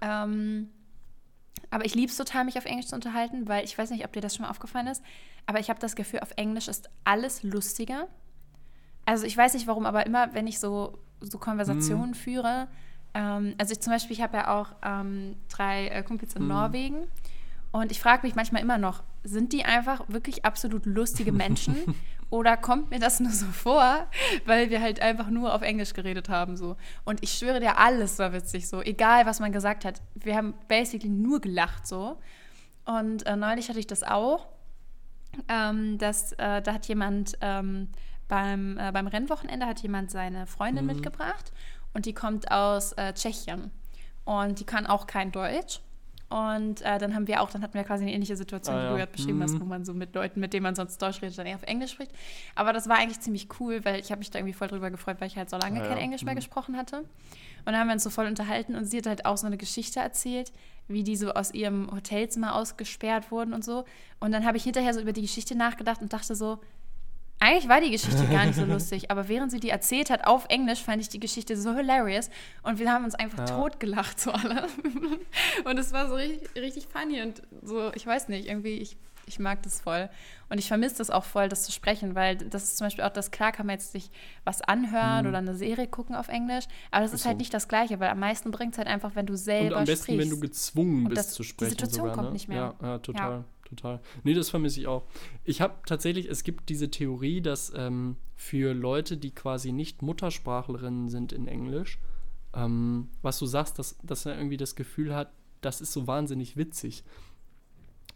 Ähm, aber ich liebe es total, mich auf Englisch zu unterhalten, weil ich weiß nicht, ob dir das schon mal aufgefallen ist, aber ich habe das Gefühl, auf Englisch ist alles lustiger. Also ich weiß nicht warum, aber immer, wenn ich so, so Konversationen führe, ähm, also ich zum Beispiel, ich habe ja auch ähm, drei äh, Kumpels in Norwegen und ich frage mich manchmal immer noch, sind die einfach wirklich absolut lustige Menschen (laughs) oder kommt mir das nur so vor, weil wir halt einfach nur auf Englisch geredet haben so. Und ich schwöre dir, alles war witzig so, egal was man gesagt hat. Wir haben basically nur gelacht so. Und äh, neulich hatte ich das auch, ähm, dass äh, da hat jemand ähm, beim, äh, beim Rennwochenende hat jemand seine Freundin mitgebracht und die kommt aus äh, Tschechien und die kann auch kein Deutsch. Und äh, dann haben wir auch, dann hatten wir quasi eine ähnliche Situation, Ah, wie ja. du gerade beschrieben hast, Mhm. wo man so mit Leuten, mit denen man sonst Deutsch redet, dann eher auf Englisch spricht. Aber das war eigentlich ziemlich cool, weil ich habe mich da irgendwie voll drüber gefreut, weil ich halt so lange Ah, kein ja. Englisch mehr Mhm. gesprochen hatte. Und dann haben wir uns so voll unterhalten und sie hat halt auch so eine Geschichte erzählt, wie die so aus ihrem Hotelzimmer ausgesperrt wurden und so. Und dann habe ich hinterher so über die Geschichte nachgedacht und dachte so, eigentlich war die Geschichte gar nicht so (laughs) lustig, aber während sie die erzählt hat auf Englisch, fand ich die Geschichte so hilarious und wir haben uns einfach Ja. totgelacht, so alle. (laughs) und es war so richtig, richtig funny und so, ich weiß nicht, irgendwie, ich, ich mag das voll. Und ich vermisse das auch voll, das zu sprechen, weil das ist zum Beispiel auch das, klar kann man jetzt sich was anhören oder eine Serie gucken auf Englisch, aber das ist, Mhm. Halt so. nicht das Gleiche, weil am meisten bringt es halt einfach, wenn du selber Und am besten, sprichst. wenn du gezwungen Und bist das- zu die sprechen. Situation sogar, kommt ne? nicht mehr. Ja, ja total, Ja. Total. Nee, das vermisse ich auch. Ich habe tatsächlich, es gibt diese Theorie, dass ähm, für Leute, die quasi nicht Muttersprachlerinnen sind in Englisch, ähm, was du sagst, dass, dass er irgendwie das Gefühl hat, das ist so wahnsinnig witzig.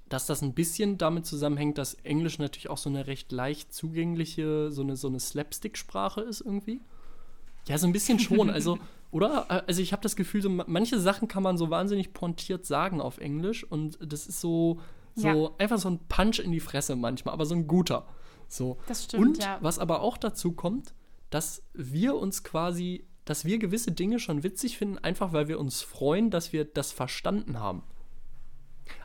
Dass das ein bisschen damit zusammenhängt, dass Englisch natürlich auch so eine recht leicht zugängliche, so eine, so eine Slapstick-Sprache ist irgendwie. Ja, so ein bisschen schon. Also, (laughs) oder? Also ich habe das Gefühl, so manche Sachen kann man so wahnsinnig pointiert sagen auf Englisch und das ist so, so ja. einfach so ein Punch in die Fresse manchmal, aber so ein guter. So. Das stimmt, und ja. was aber auch dazu kommt, dass wir uns quasi, dass wir gewisse Dinge schon witzig finden, einfach weil wir uns freuen, dass wir das verstanden haben.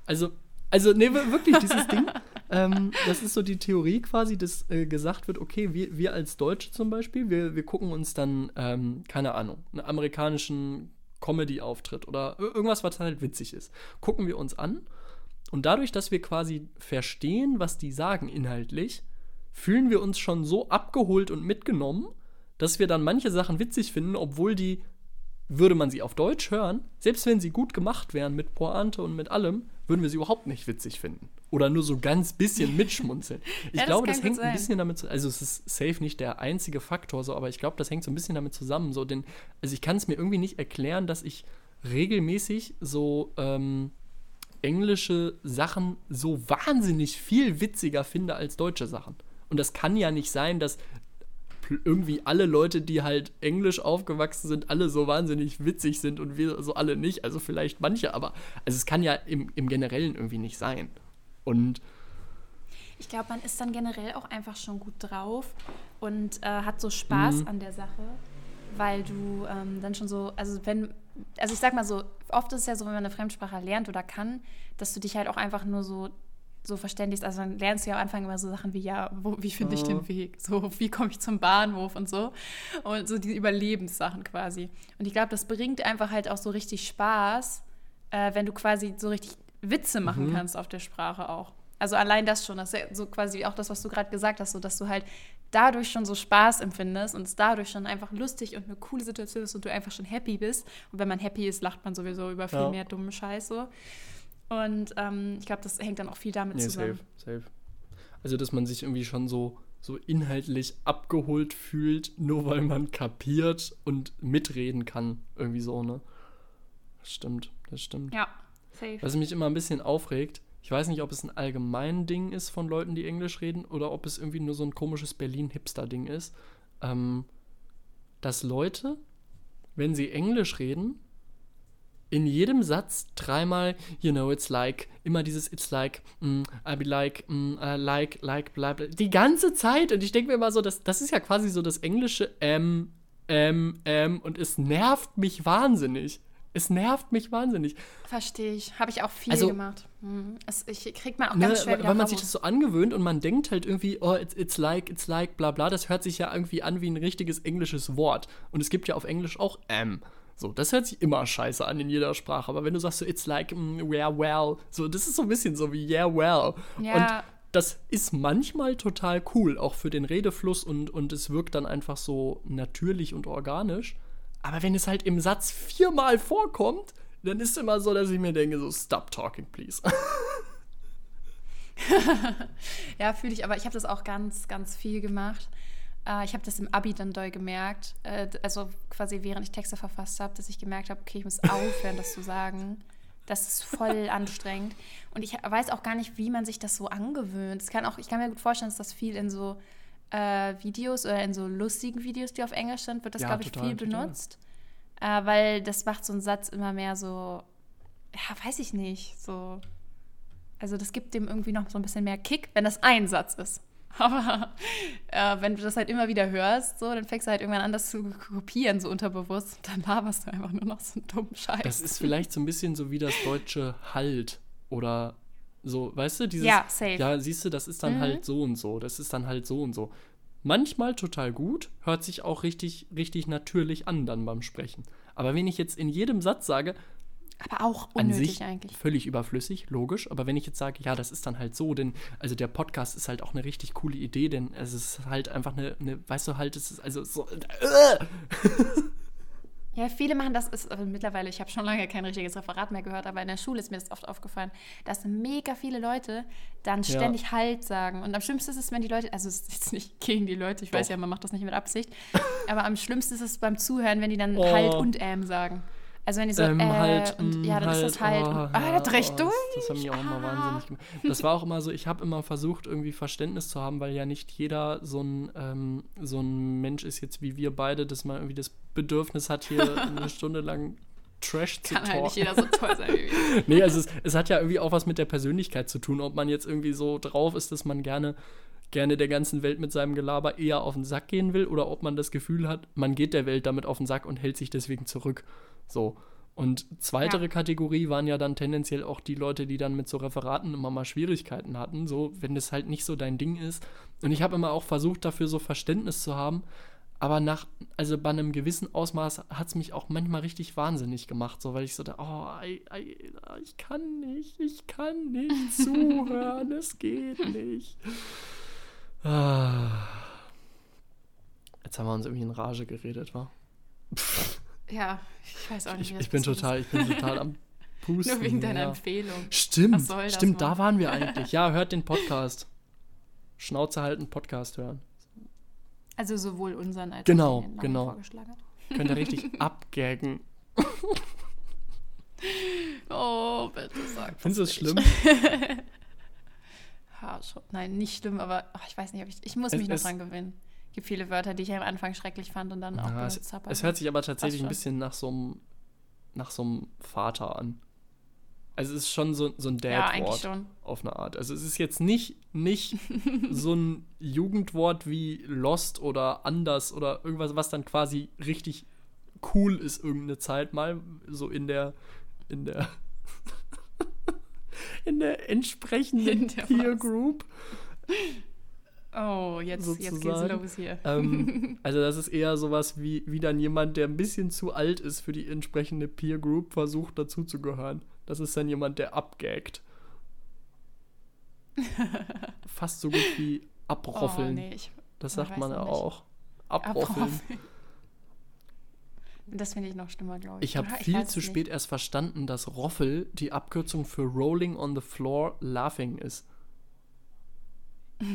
Also, also, nee, wirklich, dieses Ding, (laughs) ähm, das ist so die Theorie quasi, dass äh, gesagt wird, okay, wir, wir als Deutsche zum Beispiel, wir, wir gucken uns dann, ähm, keine Ahnung, einen amerikanischen Comedy-Auftritt oder irgendwas, was halt witzig ist, gucken wir uns an und dadurch, dass wir quasi verstehen, was die sagen inhaltlich, fühlen wir uns schon so abgeholt und mitgenommen, dass wir dann manche Sachen witzig finden, obwohl die, würde man sie auf Deutsch hören, selbst wenn sie gut gemacht wären mit Pointe und mit allem, würden wir sie überhaupt nicht witzig finden. Oder nur so ganz bisschen mitschmunzeln. (laughs) Ich ja, glaube, das, das hängt ein bisschen damit zusammen. Also, es ist safe nicht der einzige Faktor, so, aber ich glaube, das hängt so ein bisschen damit zusammen. So, denn, also, ich kann es mir irgendwie nicht erklären, dass ich regelmäßig so ähm, englische Sachen so wahnsinnig viel witziger finde als deutsche Sachen. Und das kann ja nicht sein, dass irgendwie alle Leute, die halt englisch aufgewachsen sind, alle so wahnsinnig witzig sind und wir so alle nicht. Also vielleicht manche, aber also es kann ja im, im Generellen irgendwie nicht sein. Und ich glaube, man ist dann generell auch einfach schon gut drauf und äh, hat so Spaß mhm. an der Sache, weil du ähm, dann schon so, also wenn, also ich sag mal so, oft ist es ja so, wenn man eine Fremdsprache lernt oder kann, dass du dich halt auch einfach nur so so verständigst. Also dann lernst du ja am Anfang immer so Sachen wie, ja, wo, wie finde ich den Weg? So, wie komme ich zum Bahnhof und so. Und so die Überlebenssachen quasi. Und ich glaube, das bringt einfach halt auch so richtig Spaß, äh, wenn du quasi so richtig Witze machen mhm. kannst auf der Sprache auch. Also allein das schon, das ist ja so quasi auch das, was du gerade gesagt hast, so dass du halt dadurch schon so Spaß empfindest und es dadurch schon einfach lustig und eine coole Situation ist und du einfach schon happy bist. Und wenn man happy ist, lacht man sowieso über viel ja. mehr dummen Scheiß so. Und ähm, ich glaube, das hängt dann auch viel damit nee, zusammen. Safe, safe. Also, dass man sich irgendwie schon so, so inhaltlich abgeholt fühlt, nur weil man kapiert und mitreden kann. Irgendwie so, ne? Das stimmt, das stimmt. Ja, safe. Was mich immer ein bisschen aufregt, ich weiß nicht, ob es ein allgemein Ding ist von Leuten, die Englisch reden, oder ob es irgendwie nur so ein komisches Berlin-Hipster-Ding ist, ähm, dass Leute, wenn sie Englisch reden, in jedem Satz dreimal, you know, it's like, immer dieses it's like, mm, I be like, mm, uh, like, like, bla, bla, die ganze Zeit. Und ich denke mir immer so, das, das ist ja quasi so das englische M, M, M und es nervt mich wahnsinnig. Es nervt mich wahnsinnig. Verstehe ich. Habe ich auch viel also, gemacht. Mhm. Es, ich kriegt man auch ne, ganz schwer Weil man sich das so angewöhnt und man denkt halt irgendwie, oh, it's, it's like, it's like, bla bla. Das hört sich ja irgendwie an wie ein richtiges englisches Wort. Und es gibt ja auf Englisch auch M. So, das hört sich immer scheiße an in jeder Sprache. Aber wenn du sagst so, it's like, mm, yeah, well, so, das ist so ein bisschen so wie, yeah, well. Ja. Und das ist manchmal total cool, auch für den Redefluss und, und es wirkt dann einfach so natürlich und organisch. Aber wenn es halt im Satz viermal vorkommt, dann ist es immer so, dass ich mir denke, so, stop talking, please. (laughs) (laughs) ja, fühle ich, aber ich habe das auch ganz, ganz viel gemacht. Äh, ich habe das im Abi dann doll gemerkt, äh, also quasi während ich Texte verfasst habe, dass ich gemerkt habe, okay, ich muss aufhören, das zu sagen. Das ist voll (laughs) anstrengend. Und ich weiß auch gar nicht, wie man sich das so angewöhnt. Es kann auch, ich kann mir gut vorstellen, dass das viel in so äh, Videos oder in so lustigen Videos, die auf Englisch sind, wird das, ja, glaube ich, total, viel total. benutzt. Äh, weil das macht so einen Satz immer mehr so, ja, weiß ich nicht, so. Also das gibt dem irgendwie noch so ein bisschen mehr Kick, wenn das ein Satz ist. (laughs) Aber äh, wenn du das halt immer wieder hörst, so, dann fängst du halt irgendwann an, das zu kopieren, so unterbewusst. Dann laberst du einfach nur noch so einen dummen Scheiß. Das ist vielleicht so ein bisschen so wie das deutsche Halt oder so, weißt du, dieses. Ja, safe. Ja, siehst du, das ist dann mhm. halt so und so. Das ist dann halt so und so. Manchmal total gut, hört sich auch richtig, richtig natürlich an dann beim Sprechen. Aber wenn ich jetzt in jedem Satz sage, aber auch unnötig eigentlich. Völlig überflüssig, logisch. Aber wenn ich jetzt sage, ja, das ist dann halt so, denn also der Podcast ist halt auch eine richtig coole Idee, denn es ist halt einfach eine, eine weißt du halt, es ist also so. Äh. (laughs) Ja, viele machen das, ist, also mittlerweile, ich habe schon lange kein richtiges Referat mehr gehört, aber in der Schule ist mir das oft aufgefallen, dass mega viele Leute dann ständig ja. Halt sagen. Und am schlimmsten ist es, wenn die Leute, also es ist jetzt nicht (laughs) gegen die Leute, ich Doch. weiß ja, man macht das nicht mit Absicht, aber am schlimmsten ist es beim Zuhören, wenn die dann oh. Halt und Ähm sagen. Also wenn die so, Ähm, äh, halt, und ja, dann halt, ist das halt, oh, und, ah, das recht oh, durch. Das, das hat mich auch immer ah. wahnsinnig gemacht. Das war auch immer so, ich habe immer versucht, irgendwie Verständnis zu haben, weil ja nicht jeder so ein, ähm, so ein Mensch ist jetzt wie wir beide, dass man irgendwie das Bedürfnis hat, hier (laughs) eine Stunde lang Trash zu Kann halt nicht jeder so toll sein wie wir. (laughs) nee, also es, es hat ja irgendwie auch was mit der Persönlichkeit zu tun, ob man jetzt irgendwie so drauf ist, dass man gerne, gerne der ganzen Welt mit seinem Gelaber eher auf den Sack gehen will oder ob man das Gefühl hat, man geht der Welt damit auf den Sack und hält sich deswegen zurück. So. Und zweitere Ja. Kategorie waren ja dann tendenziell auch die Leute, die dann mit so Referaten immer mal Schwierigkeiten hatten, so wenn das halt nicht so dein Ding ist. Und ich habe immer auch versucht, dafür so Verständnis zu haben, aber nach, also bei einem gewissen Ausmaß hat es mich auch manchmal richtig wahnsinnig gemacht, so weil ich so da, oh, ei, ei, ich kann nicht, ich kann nicht (laughs) zuhören, es geht nicht. Ah. Jetzt haben wir uns irgendwie in Rage geredet, wa? Ja, ich weiß auch nicht. Ich, ich bin total, ich bin total am. (laughs) Pusten. Nur wegen deiner ja. Empfehlung. Stimmt, Was soll das, stimmt, da waren wir (laughs) eigentlich. Ja, hört den Podcast. Schnauze halten, Podcast hören. Also sowohl unseren als Genau, auch den, genau. vorgeschlagen hat. Könnt ihr richtig (laughs) abgaggen. Oh, bitte sag das Findest du es schlimm? Ja, schon. Nein, nicht schlimm, aber ach, ich weiß nicht, ob ich. Ich muss Es- mich noch dran gewöhnen. Es gibt viele Wörter, die ich am Anfang schrecklich fand und dann auch Ja, es, benutzt habe. es hört sich aber tatsächlich ein bisschen nach so einem nach so einem Vater an. Also es ist schon so, so ein Ja, eigentlich Dad-Wort schon. auf eine Art. Also es ist jetzt nicht, nicht (laughs) so ein Jugendwort wie Lost oder anders oder irgendwas, was dann quasi richtig cool ist irgendeine Zeit mal, so in der in der in der entsprechenden In der Peer? Group. Oh, jetzt, jetzt geht's Sozusagen. los hier. Ähm, (laughs) also das ist eher sowas wie, wie dann jemand, der ein bisschen zu alt ist für die entsprechende Peer Group, versucht dazuzugehören. Das ist dann jemand, der abgaggt. (laughs) Fast so gut wie abroffeln. Oh, nee, ich, das sagt man ja auch. Abroffeln. abroffeln. Das finde ich noch schlimmer, glaube ich. Ich habe viel zu nicht. spät erst verstanden, dass Roffel die Abkürzung für Rolling on the Floor Laughing ist.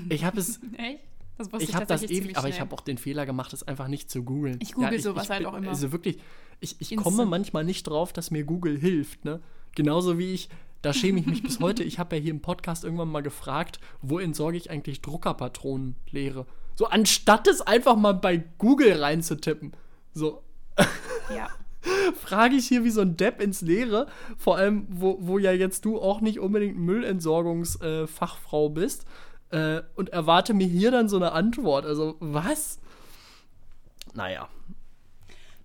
Ich habe es (laughs) Echt? Das wusste ich habe das ewig, aber ich habe auch den Fehler gemacht, es einfach nicht zu googeln. Ich google sowas halt auch immer. Also wirklich, ich, ich Instant. komme manchmal nicht drauf, dass mir Google hilft. Ne? Genauso wie ich, da schäme ich mich bis (laughs) heute, ich habe ja hier im Podcast irgendwann mal gefragt, wo entsorge ich eigentlich Druckerpatronenleere? So, anstatt es einfach mal bei Google reinzutippen. So, (laughs) Ja. frage ich hier wie so ein Depp ins Leere, vor allem, wo, wo ja jetzt du auch nicht unbedingt Müllentsorgungsfachfrau äh, bist, äh, und erwarte mir hier dann so eine Antwort. Also, was? Naja.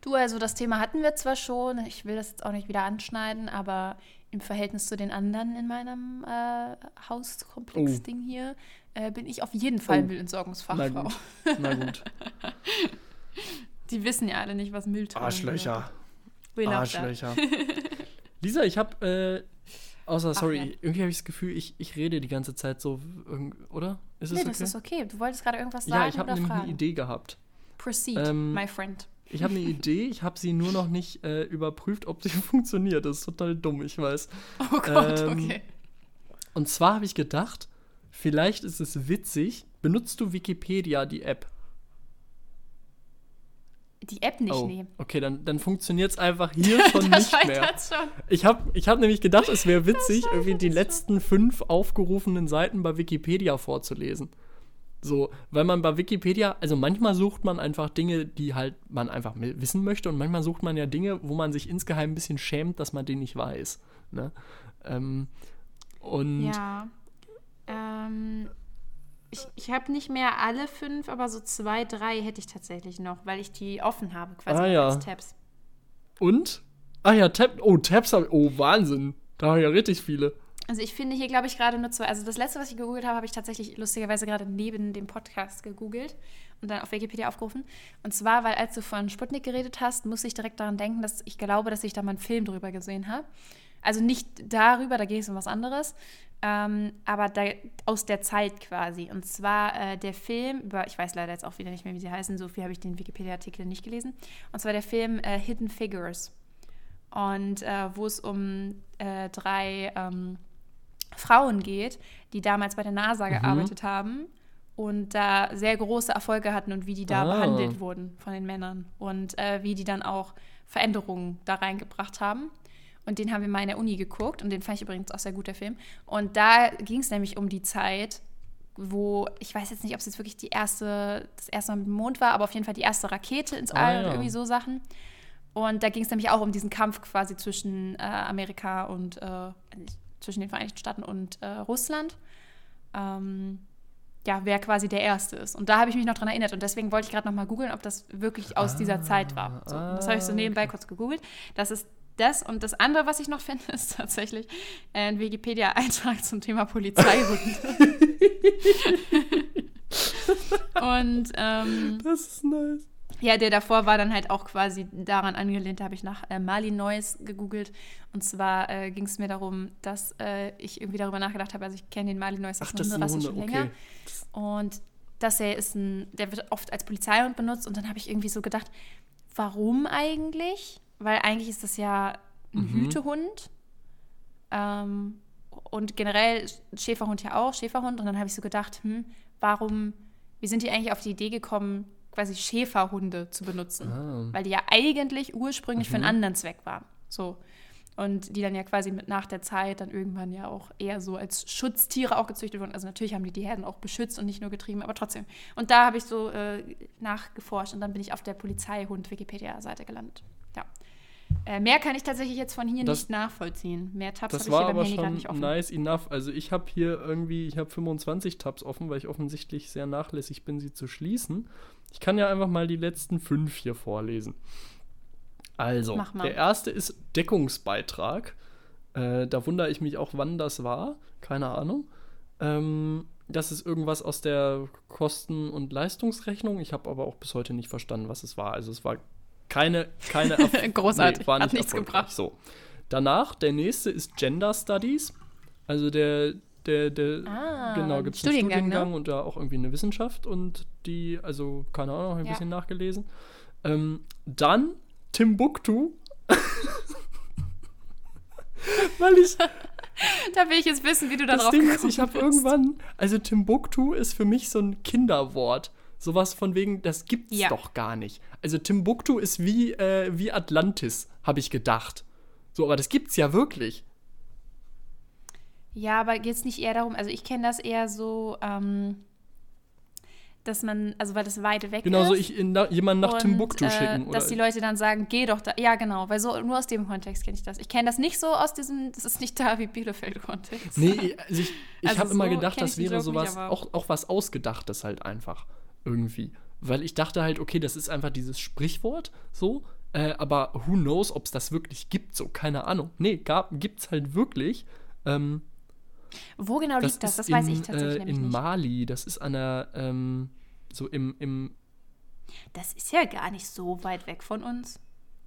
Du, also das Thema hatten wir zwar schon, ich will das jetzt auch nicht wieder anschneiden, aber im Verhältnis zu den anderen in meinem äh, Hauskomplex-Ding hier äh, bin ich auf jeden Fall Oh. Na Müllentsorgungsfachfrau. gut. Na gut. (laughs) (laughs) Die wissen ja alle nicht, was Mülltrennung Arschlöcher. That. Arschlöcher. (laughs) Lisa, ich habe, äh, außer, Ach, sorry, ja. irgendwie habe ich das Gefühl, ich, ich rede die ganze Zeit so, oder? Ist es Nee, okay? das ist okay. Du wolltest gerade irgendwas sagen ja, ich habe nämlich eine Idee gehabt. Proceed, Ähm, my friend. Ich habe eine (laughs) Idee, ich habe sie nur noch nicht äh, überprüft, ob sie (laughs) funktioniert. Das ist total dumm, ich weiß. Oh Gott, ähm, okay. Und zwar habe ich gedacht, vielleicht ist es witzig. Benutzt du Wikipedia, die App? Die App nicht, oh, nee. okay, dann, dann funktioniert es einfach (laughs) hier schon nicht mehr. schon. Ich habe ich hab nämlich gedacht, es wäre witzig, irgendwie die letzten fünf aufgerufenen Seiten bei Wikipedia vorzulesen. So, weil man bei Wikipedia, also manchmal sucht man einfach Dinge, die halt man einfach wissen möchte und manchmal sucht man ja Dinge, wo man sich insgeheim ein bisschen schämt, dass man die nicht weiß. Ne? Ähm, und Ja. Ähm, ich ich habe nicht mehr alle fünf, aber so zwei, drei hätte ich tatsächlich noch, weil ich die offen habe, quasi Ah, ja. als Tabs. Und? Ah ja, Tab. Oh, Tabs habe Oh, Wahnsinn. Da habe ich ja richtig viele. Also ich finde hier, glaube ich, gerade nur zwei. Also das letzte, was ich gegoogelt habe, habe ich tatsächlich lustigerweise gerade neben dem Podcast gegoogelt und dann auf Wikipedia aufgerufen. Und zwar, weil als du von Sputnik geredet hast, musste ich direkt daran denken, dass ich glaube, dass ich da mal einen Film drüber gesehen habe. Also nicht darüber, da geht es um was anderes, ähm, aber da, aus der Zeit quasi. Und zwar äh, der Film über, ich weiß leider jetzt auch wieder nicht mehr, wie sie heißen, so viel habe ich den Wikipedia-Artikel nicht gelesen. Und zwar der Film äh, Hidden Figures. Und äh, wo es um äh, drei ähm, Frauen geht, die damals bei der NASA gearbeitet haben und da sehr große Erfolge hatten und wie die da Ah. behandelt wurden von den Männern und äh, wie die dann auch Veränderungen da reingebracht haben. Und den haben wir mal in der Uni geguckt und den fand ich übrigens auch sehr gut, der Film. Und da ging es nämlich um die Zeit, wo, ich weiß jetzt nicht, ob es jetzt wirklich die erste, das erste Mal mit dem Mond war, aber auf jeden Fall die erste Rakete ins All Ah, und ja. irgendwie so Sachen. Und da ging es nämlich auch um diesen Kampf quasi zwischen äh, Amerika und äh, zwischen den Vereinigten Staaten und äh, Russland. Ähm, ja, wer quasi der Erste ist. Und da habe ich mich noch dran erinnert. Und deswegen wollte ich gerade noch mal googeln, ob das wirklich aus dieser Zeit war. So, ah, das habe ich so nebenbei kurz gegoogelt. Das ist das. Und das andere, was ich noch (laughs) finde, ist tatsächlich ein Wikipedia-Eintrag zum Thema Polizeihunde. (laughs) und ähm, Das ist nice. ja, der davor war dann halt auch quasi daran angelehnt, da habe ich nach äh, Mali Neues gegoogelt. Und zwar äh, ging es mir darum, dass äh, ich irgendwie darüber nachgedacht habe, also ich kenne den Mali Ach, als Hunderasse schon länger. okay. Und dass er ist ein, der wird oft als Polizeihund benutzt. Und dann habe ich irgendwie so gedacht, warum eigentlich? Weil eigentlich ist das ja ein Mhm. Hütehund. Ähm, und generell Schäferhund ja auch, Schäferhund. Und dann habe ich so gedacht, hm, warum, wie sind die eigentlich auf die Idee gekommen, quasi Schäferhunde zu benutzen? Ah. Weil die ja eigentlich ursprünglich für einen Mhm. anderen Zweck waren. So. Und die dann ja quasi mit nach der Zeit dann irgendwann ja auch eher so als Schutztiere auch gezüchtet wurden. Also natürlich haben die die Herden auch beschützt und nicht nur getrieben, aber trotzdem. Und da habe ich so äh, nachgeforscht und dann bin ich auf der Polizeihund-Wikipedia-Seite gelandet. Ja. Äh, mehr kann ich tatsächlich jetzt von hier Das- nicht nachvollziehen. Mehr Tabs habe ich hier aber schon nicht offen. nice enough. Also ich habe hier irgendwie, ich habe 25 Tabs offen, weil ich offensichtlich sehr nachlässig bin, sie zu schließen. Ich kann ja einfach mal die letzten fünf hier vorlesen. Also, der erste ist Deckungsbeitrag. Äh, da wundere ich mich auch, wann das war. Keine Ahnung. Ähm, das ist irgendwas aus der Kosten- und Leistungsrechnung. Ich habe aber auch bis heute nicht verstanden, was es war. Also es war keine, keine (laughs) Großartig, war hat nicht nichts erfolgreich. gebracht. So. Danach, der nächste ist Gender Studies. Also der, der, der, Ah, genau, gibt es einen Studiengang, ne? Und da auch irgendwie eine Wissenschaft und die, also keine Ahnung, ein Ja. bisschen nachgelesen. Ähm, dann Timbuktu. (laughs) Weil ich, (laughs) Da will ich jetzt wissen, wie du da drauf Ding ist, gekommen ich habe irgendwann, also Timbuktu ist für mich so ein Kinderwort. Sowas von wegen, das gibt's Ja. doch gar nicht. Also Timbuktu ist wie, äh, wie Atlantis, habe ich gedacht. So, aber das gibt's ja wirklich. Ja, aber geht es nicht eher darum, also ich kenne das eher so, ähm, dass man, also weil das weit weg Genauso ist. ich in, na, jemanden nach und, Timbuktu äh, schicken. Oder Dass die Leute dann sagen, geh doch da. Ja, genau, weil so nur aus dem Kontext kenne ich das. Ich kenne das nicht so aus diesem, das ist nicht da wie Bielefeld-Kontext. Nee, also ich, ich (laughs) Also habe immer so gedacht, kenn ich das wäre nicht, sowas, auch, auch was Ausgedachtes halt einfach. Irgendwie. Weil ich dachte halt, okay, das ist einfach dieses Sprichwort, so, äh, aber who knows, ob es das wirklich gibt, so, keine Ahnung. Nee, gab, gibt's halt wirklich. Ähm, Wo genau liegt das? Das in, weiß ich tatsächlich äh, nämlich in nicht. Mali, das ist an der, ähm, so im, im, Das ist ja gar nicht so weit weg von uns.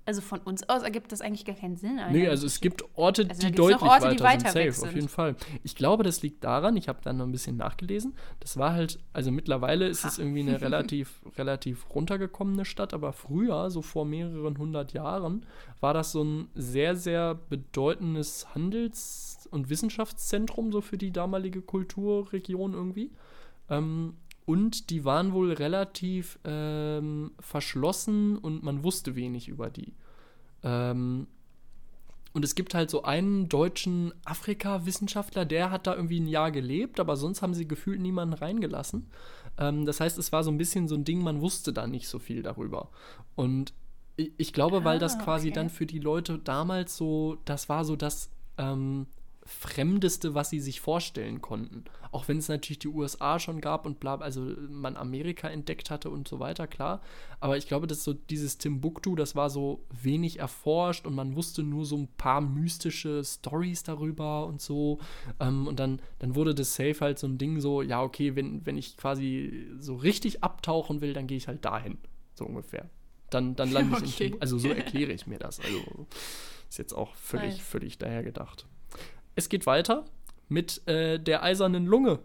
Also von uns aus ergibt das eigentlich gar keinen Sinn. Nee, eigentlich. also es gibt Orte, Also die deutlich Orte, weiter, die weiter sind, safe, auf jeden Fall. Ich glaube, das liegt daran, ich habe dann noch ein bisschen nachgelesen, das war halt, also mittlerweile ist es Ha. irgendwie eine (laughs) relativ, relativ runtergekommene Stadt, aber früher, so vor mehreren hundert Jahren, war das so ein sehr, sehr bedeutendes Handels- und Wissenschaftszentrum so für die damalige Kulturregion irgendwie. Ähm, und die waren wohl relativ ähm, verschlossen und man wusste wenig über die. Ähm, und es gibt halt so einen deutschen Afrika-Wissenschaftler, der hat da irgendwie ein Jahr gelebt, aber sonst haben sie gefühlt niemanden reingelassen. Ähm, das heißt, es war so ein bisschen so ein Ding, man wusste da nicht so viel darüber. Und ich, ich glaube, weil das Ah, quasi okay. dann für die Leute damals so, das war so das ähm, Fremdeste, was sie sich vorstellen konnten. Auch wenn es natürlich die USA schon gab und bla, also man Amerika entdeckt hatte und so weiter, klar. Aber ich glaube, dass so dieses Timbuktu, das war so wenig erforscht und man wusste nur so ein paar mystische Stories darüber und so. Ähm, und dann, dann wurde das Safe halt so ein Ding so, ja, okay, wenn, wenn ich quasi so richtig abtauchen will, dann gehe ich halt dahin. So ungefähr. Dann, dann lande ich in (laughs) Okay. Timbuktu. Also so erkläre ich mir das. Also ist jetzt auch völlig, Nice. völlig dahergedacht. Es geht weiter mit äh, der eisernen Lunge.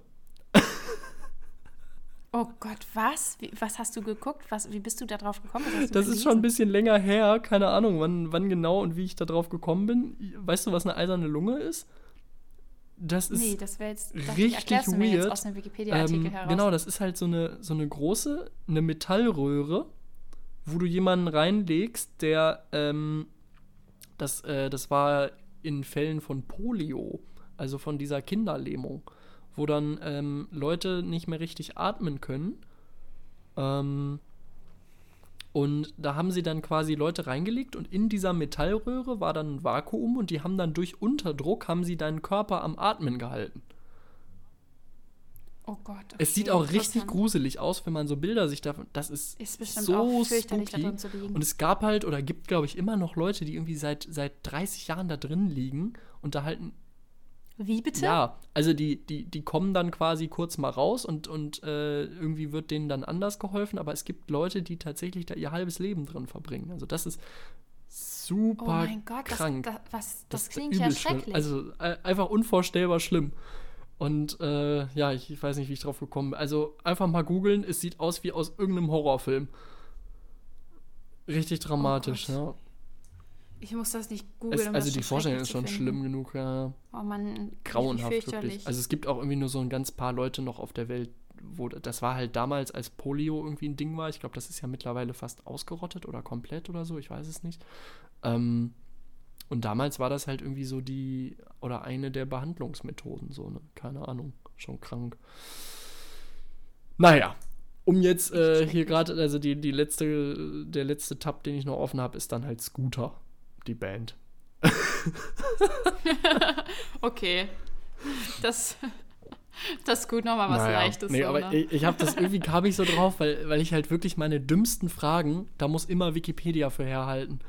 Oh Gott, was? Wie, was hast du geguckt? Was, wie bist du da drauf gekommen? Das ist schon ein bisschen länger her. Keine Ahnung, wann, wann genau und wie ich da drauf gekommen bin. Weißt du, was eine eiserne Lunge ist? Das ist. Nee, das wäre jetzt. ich, richtig du mir jetzt weird. aus einem Wikipedia-Artikel ähm, heraus. genau, das ist halt so eine, so eine große, eine Metallröhre, wo du jemanden reinlegst, der, ähm, das, äh, das war in Fällen von Polio, also von dieser Kinderlähmung, wo dann ähm, Leute nicht mehr richtig atmen können. Ähm, und da haben sie dann quasi Leute reingelegt und in dieser Metallröhre war dann ein Vakuum und die haben dann durch Unterdruck haben sie deinen Körper am Atmen gehalten. Oh Gott. Okay, es sieht auch richtig gruselig aus, wenn man so Bilder sich davon. Das ist, ist bestimmt so auch fürchterlich, da spooky. drin zu liegen. Und es gab halt oder gibt, glaube ich, immer noch Leute, die irgendwie seit, seit 30 Jahren da drin liegen und da halt Wie bitte? ja, also die, die, die kommen dann quasi kurz mal raus und, und äh, irgendwie wird denen dann anders geholfen, aber es gibt Leute, die tatsächlich da ihr halbes Leben drin verbringen. Also das ist super Oh mein Gott, das, krank. das, was, das, ist klingt ja übel schlimm. schrecklich. Also äh, einfach unvorstellbar schlimm. Und äh, ja, ich, ich weiß nicht, wie ich drauf gekommen bin. Also einfach mal googeln, es sieht aus wie aus irgendeinem Horrorfilm. Richtig dramatisch, Oh ja. ich muss das nicht googeln. Es, um also die Vorstellung ist schon schlimm genug, ja. Oh Mann, grauenhaft wirklich. Also es gibt auch irgendwie nur so ein ganz paar Leute noch auf der Welt, wo das war halt damals, als Polio irgendwie ein Ding war. Ich glaube, das ist ja mittlerweile fast ausgerottet oder komplett oder so, ich weiß es nicht. Ähm, und damals war das halt irgendwie so die oder eine der Behandlungsmethoden, so, ne? Keine Ahnung, schon krank. Naja, um jetzt äh, hier gerade, also die, die letzte, der letzte Tab, den ich noch offen habe, ist dann halt Scooter, die Band. (laughs) okay. Das, das ist gut, nochmal was Naja, Leichtes. Nee, so, aber ne? ich, ich habe das irgendwie kam ich so drauf, weil, weil ich halt wirklich meine dümmsten Fragen, da muss immer Wikipedia für herhalten.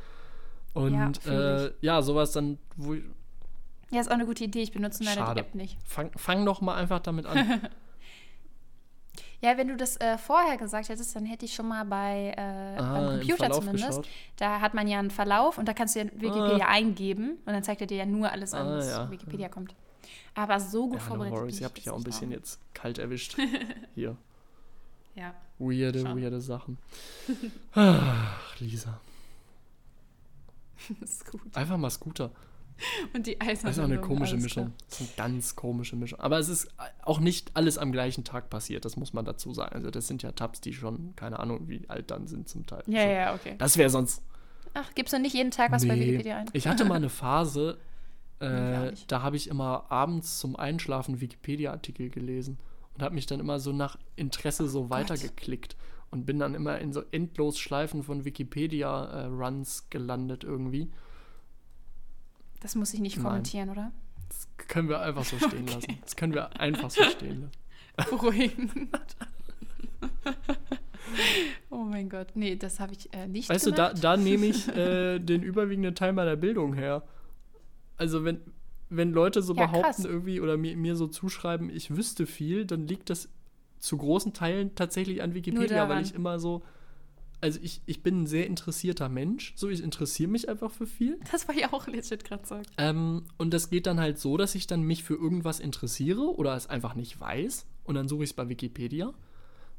Und Ja, äh, ja sowas dann, wo ich, Ja, ist auch eine gute Idee. Ich benutze leider Schade. die App nicht. fang, fang doch mal einfach damit an. (laughs) Ja, wenn du das äh, vorher gesagt hättest, dann hätte ich schon mal bei äh, Ah, beim im Computer zumindest. geschaut. Da hat man ja einen Verlauf und da kannst du ja Wikipedia eingeben und dann zeigt er dir ja nur alles an, Ah, was ja. Wikipedia kommt. Aber so gut ja, vorbereitet. Horace, bin ihr habt dich ja auch ein bisschen nicht jetzt kalt erwischt. (laughs) Hier. Ja. weirde, Schon. weirde Sachen. (laughs) Ach, Lisa. (laughs) Das ist gut. Einfach mal Scooter. Und die Eisern. Das ist auch eine komische Mischung. Das ist eine ganz komische Mischung. Aber es ist auch nicht alles am gleichen Tag passiert, das muss man dazu sagen. Also das sind ja Tabs, die schon, keine Ahnung, wie alt dann sind zum Teil. Ja, So. ja, okay. Das wäre sonst. Ach, gibst du nicht jeden Tag was bei Nee. Wikipedia ein? Ich hatte mal eine Phase, (laughs) äh, da habe ich immer abends zum Einschlafen Wikipedia-Artikel gelesen und habe mich dann immer so nach Interesse so weitergeklickt und bin dann immer in so endlos Schleifen von Wikipedia-Runs gelandet irgendwie. Das muss ich nicht Nein. kommentieren, oder? Das können wir einfach so stehen (laughs) lassen. Das können wir einfach so stehen lassen. (laughs) (laughs) Beruhigend. oh mein Gott. Nee, das habe ich äh, nicht Weißt du, da, gemacht. da nehme ich äh, den überwiegenden Teil meiner Bildung her. Also wenn, wenn Leute so Ja, behaupten krass. irgendwie oder mir, mir so zuschreiben, ich wüsste viel, dann liegt das zu großen Teilen tatsächlich an Wikipedia, weil ich immer so, also ich, ich bin ein sehr interessierter Mensch, so ich interessiere mich einfach für viel. Das war ja auch legit gerade sagen. Ähm, und das geht dann halt so, dass ich dann mich für irgendwas interessiere oder es einfach nicht weiß und dann suche ich es bei Wikipedia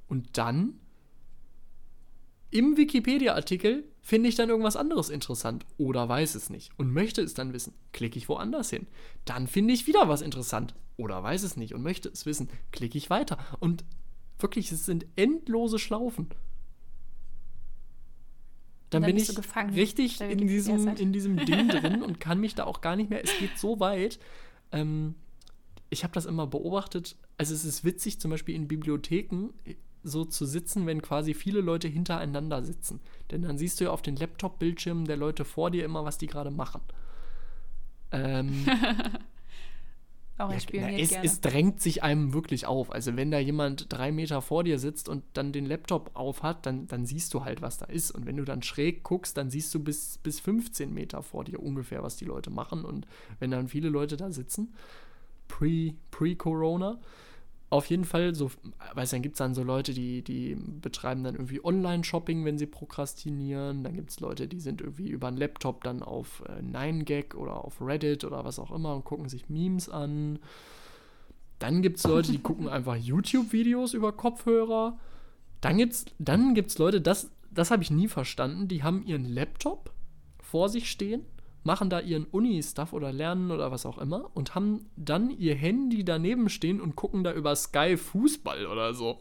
und dann im Wikipedia-Artikel finde ich dann irgendwas anderes interessant oder weiß es nicht und möchte es dann wissen. Klicke ich woanders hin. Dann finde ich wieder was interessant oder weiß es nicht und möchte es wissen. Klicke ich weiter. Und wirklich, es sind endlose Schlaufen. Dann, dann bin ich richtig in diesem, in diesem Ding (laughs) drin und kann mich da auch gar nicht mehr. Es geht so weit. Ähm, ich habe das immer beobachtet. Also es ist witzig, zum Beispiel in Bibliotheken äh, so zu sitzen, wenn quasi viele Leute hintereinander sitzen. Denn dann siehst du ja auf den Laptop-Bildschirmen der Leute vor dir immer, was die gerade machen. Ähm, (laughs) Auch ja, na, es, es drängt sich einem wirklich auf. Also wenn da jemand drei Meter vor dir sitzt und dann den Laptop auf hat, dann, dann siehst du halt, was da ist. Und wenn du dann schräg guckst, dann siehst du bis, bis 15 Meter vor dir ungefähr, was die Leute machen. Und wenn dann viele Leute da sitzen, pre- pre-Corona, auf jeden Fall, so, weißt du, dann gibt es dann so Leute, die, die betreiben dann irgendwie Online-Shopping, wenn sie prokrastinieren. Dann gibt es Leute, die sind irgendwie über einen Laptop dann auf äh, 9gag oder auf Reddit oder was auch immer und gucken sich Memes an. Dann gibt es Leute, die gucken (laughs) einfach YouTube-Videos über Kopfhörer. Dann gibt es dann gibt's Leute, das, das habe ich nie verstanden, die haben ihren Laptop vor sich stehen, machen da ihren Uni-Stuff oder lernen oder was auch immer und haben dann ihr Handy daneben stehen und gucken da über Sky Fußball oder so.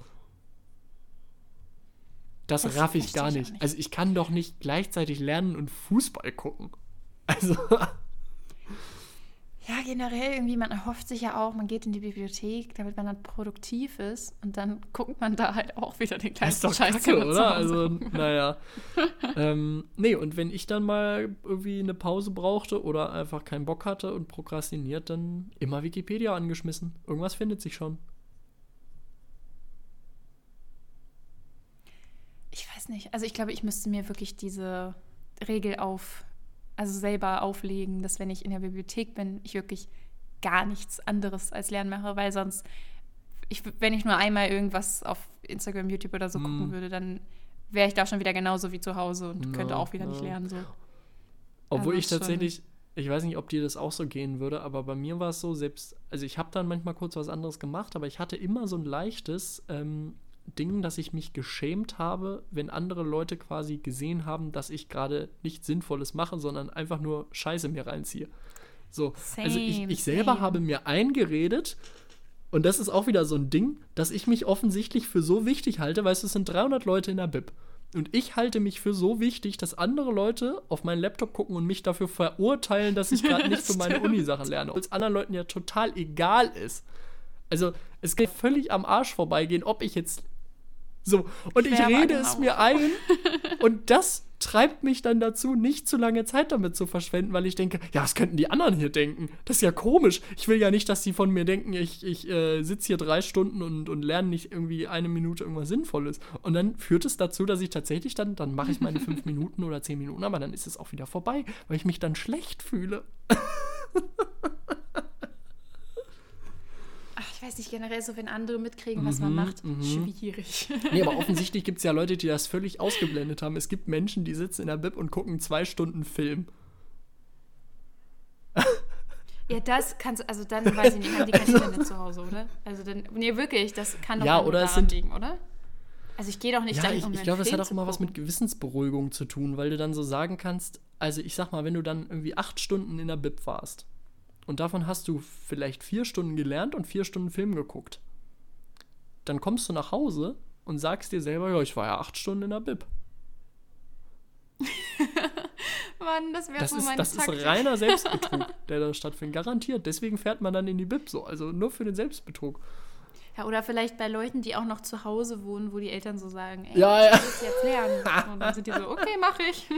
Das, Das raff ich gar nicht. nicht. Also ich kann doch nicht gleichzeitig lernen und Fußball gucken. Also, Ja, generell irgendwie, man erhofft sich ja auch, man geht in die Bibliothek, damit man dann produktiv ist und dann guckt man da halt auch wieder den doch Scheiß. kacke, oder? Also, naja. (laughs) ähm, nee, und wenn ich dann mal irgendwie eine Pause brauchte oder einfach keinen Bock hatte und prokrastiniert, dann immer Wikipedia angeschmissen. Irgendwas findet sich schon. Ich weiß nicht. Also ich glaube, ich müsste mir wirklich diese Regel auf, also selber auflegen, dass wenn ich in der Bibliothek bin, ich wirklich gar nichts anderes als Lernen mache, weil sonst, ich, wenn ich nur einmal irgendwas auf Instagram, YouTube oder so gucken Mm. würde, dann wäre ich da schon wieder genauso wie zu Hause und könnte auch wieder nicht ja. lernen. So. Obwohl Also ich tatsächlich, ich weiß nicht, ob dir das auch so gehen würde, aber bei mir war es so, selbst, also ich habe dann manchmal kurz was anderes gemacht, aber ich hatte immer so ein leichtes ähm, Ding, dass ich mich geschämt habe, wenn andere Leute quasi gesehen haben, dass ich gerade nichts Sinnvolles mache, sondern einfach nur Scheiße mir reinziehe. So, also ich, Same, ich selber same. habe mir eingeredet, und das ist auch wieder so ein Ding, dass ich mich offensichtlich für so wichtig halte, du, es sind 300 Leute in der Bib. Und ich halte mich für so wichtig, dass andere Leute auf meinen Laptop gucken und mich dafür verurteilen, dass ich gerade nicht für (laughs) meine. Uni-Sachen lerne. Obwohl es anderen Leuten ja total egal ist. Also, es geht völlig am Arsch vorbeigehen, ob ich jetzt. So, und Ich ich rede es genau. mir ein. und das treibt mich dann dazu, nicht zu lange Zeit damit zu verschwenden, weil ich denke, ja, was könnten die anderen hier denken? Das ist ja komisch. Ich will ja nicht, dass sie von mir denken, ich, ich äh, sitze hier drei Stunden und, und lerne nicht irgendwie eine Minute irgendwas Sinnvolles. Und dann führt es dazu, dass ich tatsächlich dann, dann mache ich meine fünf (laughs) Minuten oder zehn Minuten, aber dann ist es auch wieder vorbei, weil ich mich dann schlecht fühle. (laughs) Ich weiß nicht, generell so, wenn andere mitkriegen, was Mhm, man macht, mhm. schwierig. (laughs) Nee, aber offensichtlich gibt es ja Leute, die das völlig ausgeblendet haben. Es gibt Menschen, die sitzen in der Bib und gucken zwei Stunden Film. (laughs) Ja, das kannst du, also dann weiß ich nicht, die kein (laughs) Internet zu Hause, oder? Also dann, nee, wirklich, das kann doch Ja, oder daran sind- liegen, oder? Also ich gehe doch nicht Ja, dahin, ich, um ich einen glaube, Film hat auch immer was mit. Gewissensberuhigung zu tun, weil du dann so sagen kannst, also ich sag mal, wenn du dann irgendwie acht Stunden in der Bib warst und davon hast du vielleicht vier Stunden gelernt und vier Stunden Film geguckt, dann kommst du nach Hause und sagst dir selber, ja, ich war ja acht Stunden in der Bib. (laughs) Mann, das wäre so ist, meine das ist Taktik. reiner (laughs) Selbstbetrug, der da stattfindet. Garantiert. Deswegen fährt man dann in die Bib so. Also nur für den Selbstbetrug. Ja, oder vielleicht bei Leuten, die auch noch zu Hause wohnen, wo die Eltern so sagen, ey, Ja, ich ja. muss jetzt lernen. (laughs) Und dann sind die so, okay, mach ich.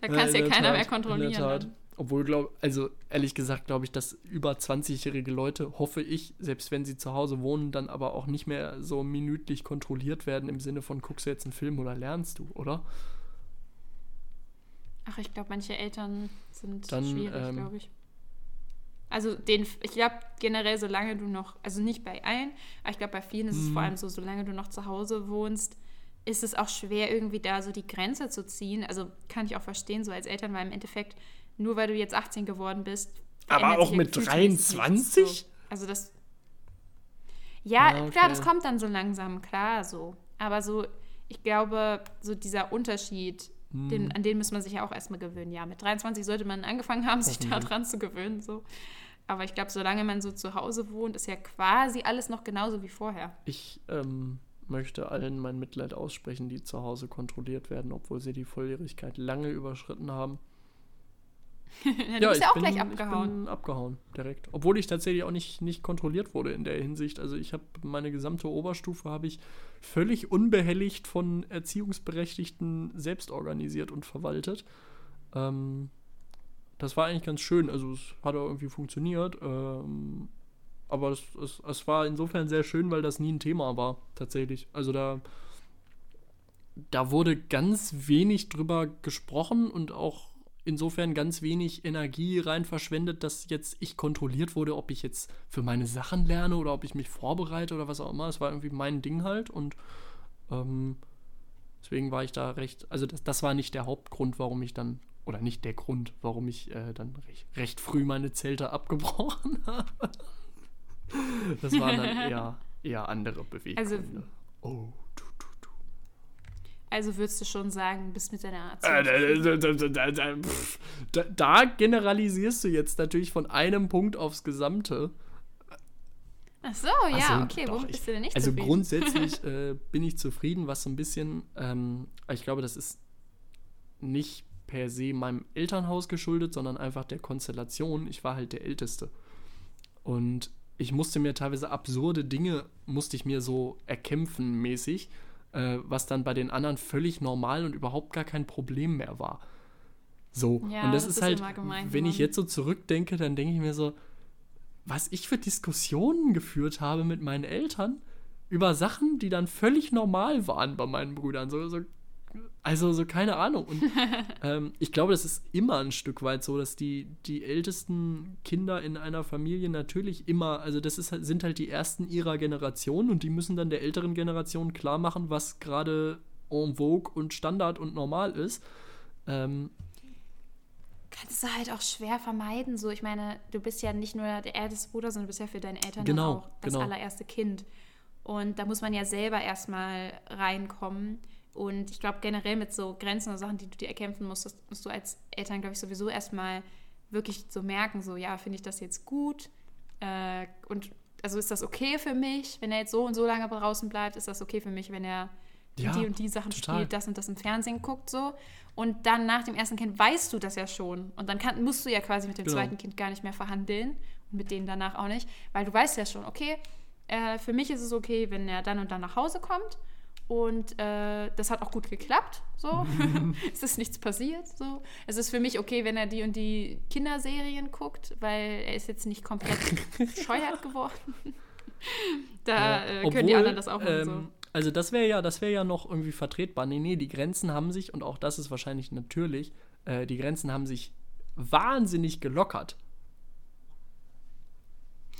Da kannst Ja, ja in der keiner Tat, mehr in kontrollieren. der Tat. dann. Obwohl, glaub, also ehrlich gesagt, glaube ich, dass über 20-jährige Leute, hoffe ich, selbst wenn sie zu Hause wohnen, dann aber auch nicht mehr so minütlich kontrolliert werden im Sinne von, guckst du jetzt einen Film oder lernst du, oder? Ach, ich glaube, manche Eltern sind Dann, schwierig, ähm, glaube ich. Also den, ich glaube generell, solange du noch, also nicht bei allen, aber ich glaube bei vielen ist es Mhm. vor allem so, solange du noch zu Hause wohnst, ist es auch schwer irgendwie da so die Grenze zu ziehen. Also kann ich auch verstehen, so als Eltern, weil im Endeffekt nur weil du jetzt 18 geworden bist. Aber auch mit gefühlsmäßig nichts. 23? So. Also das. Ja, Ja, klar, okay. das kommt dann so langsam, klar so. Aber so, ich glaube, so dieser Unterschied, Mhm. den, an den muss man sich ja auch erstmal gewöhnen. Ja, mit 23 sollte man angefangen haben, sich da Hoffentlich. dran zu gewöhnen. So. Aber ich glaube, solange man so zu Hause wohnt, ist ja quasi alles noch genauso wie vorher. Ich ähm, möchte allen mein Mitleid aussprechen, die zu Hause kontrolliert werden, obwohl sie die Volljährigkeit lange überschritten haben. (laughs) ja, du bist ja auch gleich Ich abgehauen. bin abgehauen, direkt. Obwohl ich tatsächlich auch nicht, nicht kontrolliert wurde in der Hinsicht. Also ich habe meine gesamte Oberstufe habe ich völlig unbehelligt von Erziehungsberechtigten selbst organisiert und verwaltet. Ähm, das war eigentlich ganz schön. Also es hat auch irgendwie funktioniert. Ähm, aber es, es, es war insofern sehr schön, weil das nie ein Thema war, tatsächlich. Also da, da wurde ganz wenig drüber gesprochen und auch insofern ganz wenig Energie rein verschwendet, dass jetzt ich kontrolliert wurde, ob ich jetzt für meine Sachen lerne oder ob ich mich vorbereite oder was auch immer. Es war irgendwie mein Ding halt und ähm, deswegen war ich da recht, also das, das war nicht der Hauptgrund, warum ich dann, oder nicht der Grund, warum ich äh, dann recht, recht früh meine Zelte abgebrochen (laughs) habe. Das waren dann eher, eher andere Beweggründe. Also- oh, du, du, du. Also würdest du schon sagen, bist mit deiner Äh, Erziehung. da, da, generalisierst du jetzt natürlich von einem Punkt aufs Gesamte. Ach so, ja, Also, okay. doch, ich- bist du denn nicht Also zufrieden? grundsätzlich (laughs) äh, bin ich zufrieden, was so ein bisschen, ähm, ich glaube, das ist nicht per se meinem Elternhaus geschuldet, sondern einfach der Konstellation. Ich war halt der Älteste. Und ich musste mir teilweise absurde Dinge, musste ich mir so erkämpfen mäßig, äh, was dann bei den anderen völlig normal und überhaupt gar kein Problem mehr war. So, Ja, und das, das ist ist halt, gemein, wenn ich jetzt so zurückdenke, dann denke ich mir so, was ich für Diskussionen geführt habe mit meinen Eltern über Sachen, die dann völlig normal waren bei meinen Brüdern. So, so, also so keine Ahnung. Und (laughs) ähm, ich glaube, das ist immer ein Stück weit so, dass die, die ältesten Kinder in einer Familie natürlich immer, also das ist, halt- sind halt die ersten ihrer Generation und die müssen dann der älteren Generation klar machen, was gerade en vogue und Standard und normal ist. Ähm, kannst du halt auch schwer vermeiden. So, ich meine, du bist ja nicht nur der älteste Bruder, sondern du bist ja für deine Eltern Genau, auch das genau. allererste Kind. Und da muss man ja selber erstmal reinkommen. Und ich glaube, generell mit so Grenzen und Sachen, die du dir erkämpfen musst, das musst du als Eltern, glaube ich, sowieso erstmal wirklich so merken, so, ja, finde ich das jetzt gut? Äh, und also ist das okay für mich, wenn er jetzt so und so lange draußen bleibt? Ist das okay für mich, wenn er Ja, die und die Sachen total. spielt, das und das im Fernsehen guckt so. Und dann nach dem ersten Kind weißt du das ja schon. Und dann kann, musst du ja quasi mit dem Genau. zweiten Kind gar nicht mehr verhandeln und mit denen danach auch nicht, weil du weißt ja schon, okay, äh, für mich ist es okay, wenn er dann und dann nach Hause kommt. Und äh, das hat auch gut geklappt. So. (laughs) (laughs) es ist nichts passiert. So. Es ist für mich okay, wenn er die und die Kinderserien guckt, weil er ist jetzt nicht komplett (laughs) bescheuert geworden. da äh, können die Obwohl, anderen das auch so. ähm, Also das wäre ja, das wäre ja noch irgendwie vertretbar. Nee, nee, die Grenzen haben sich, und auch das ist wahrscheinlich natürlich, äh, die Grenzen haben sich wahnsinnig gelockert.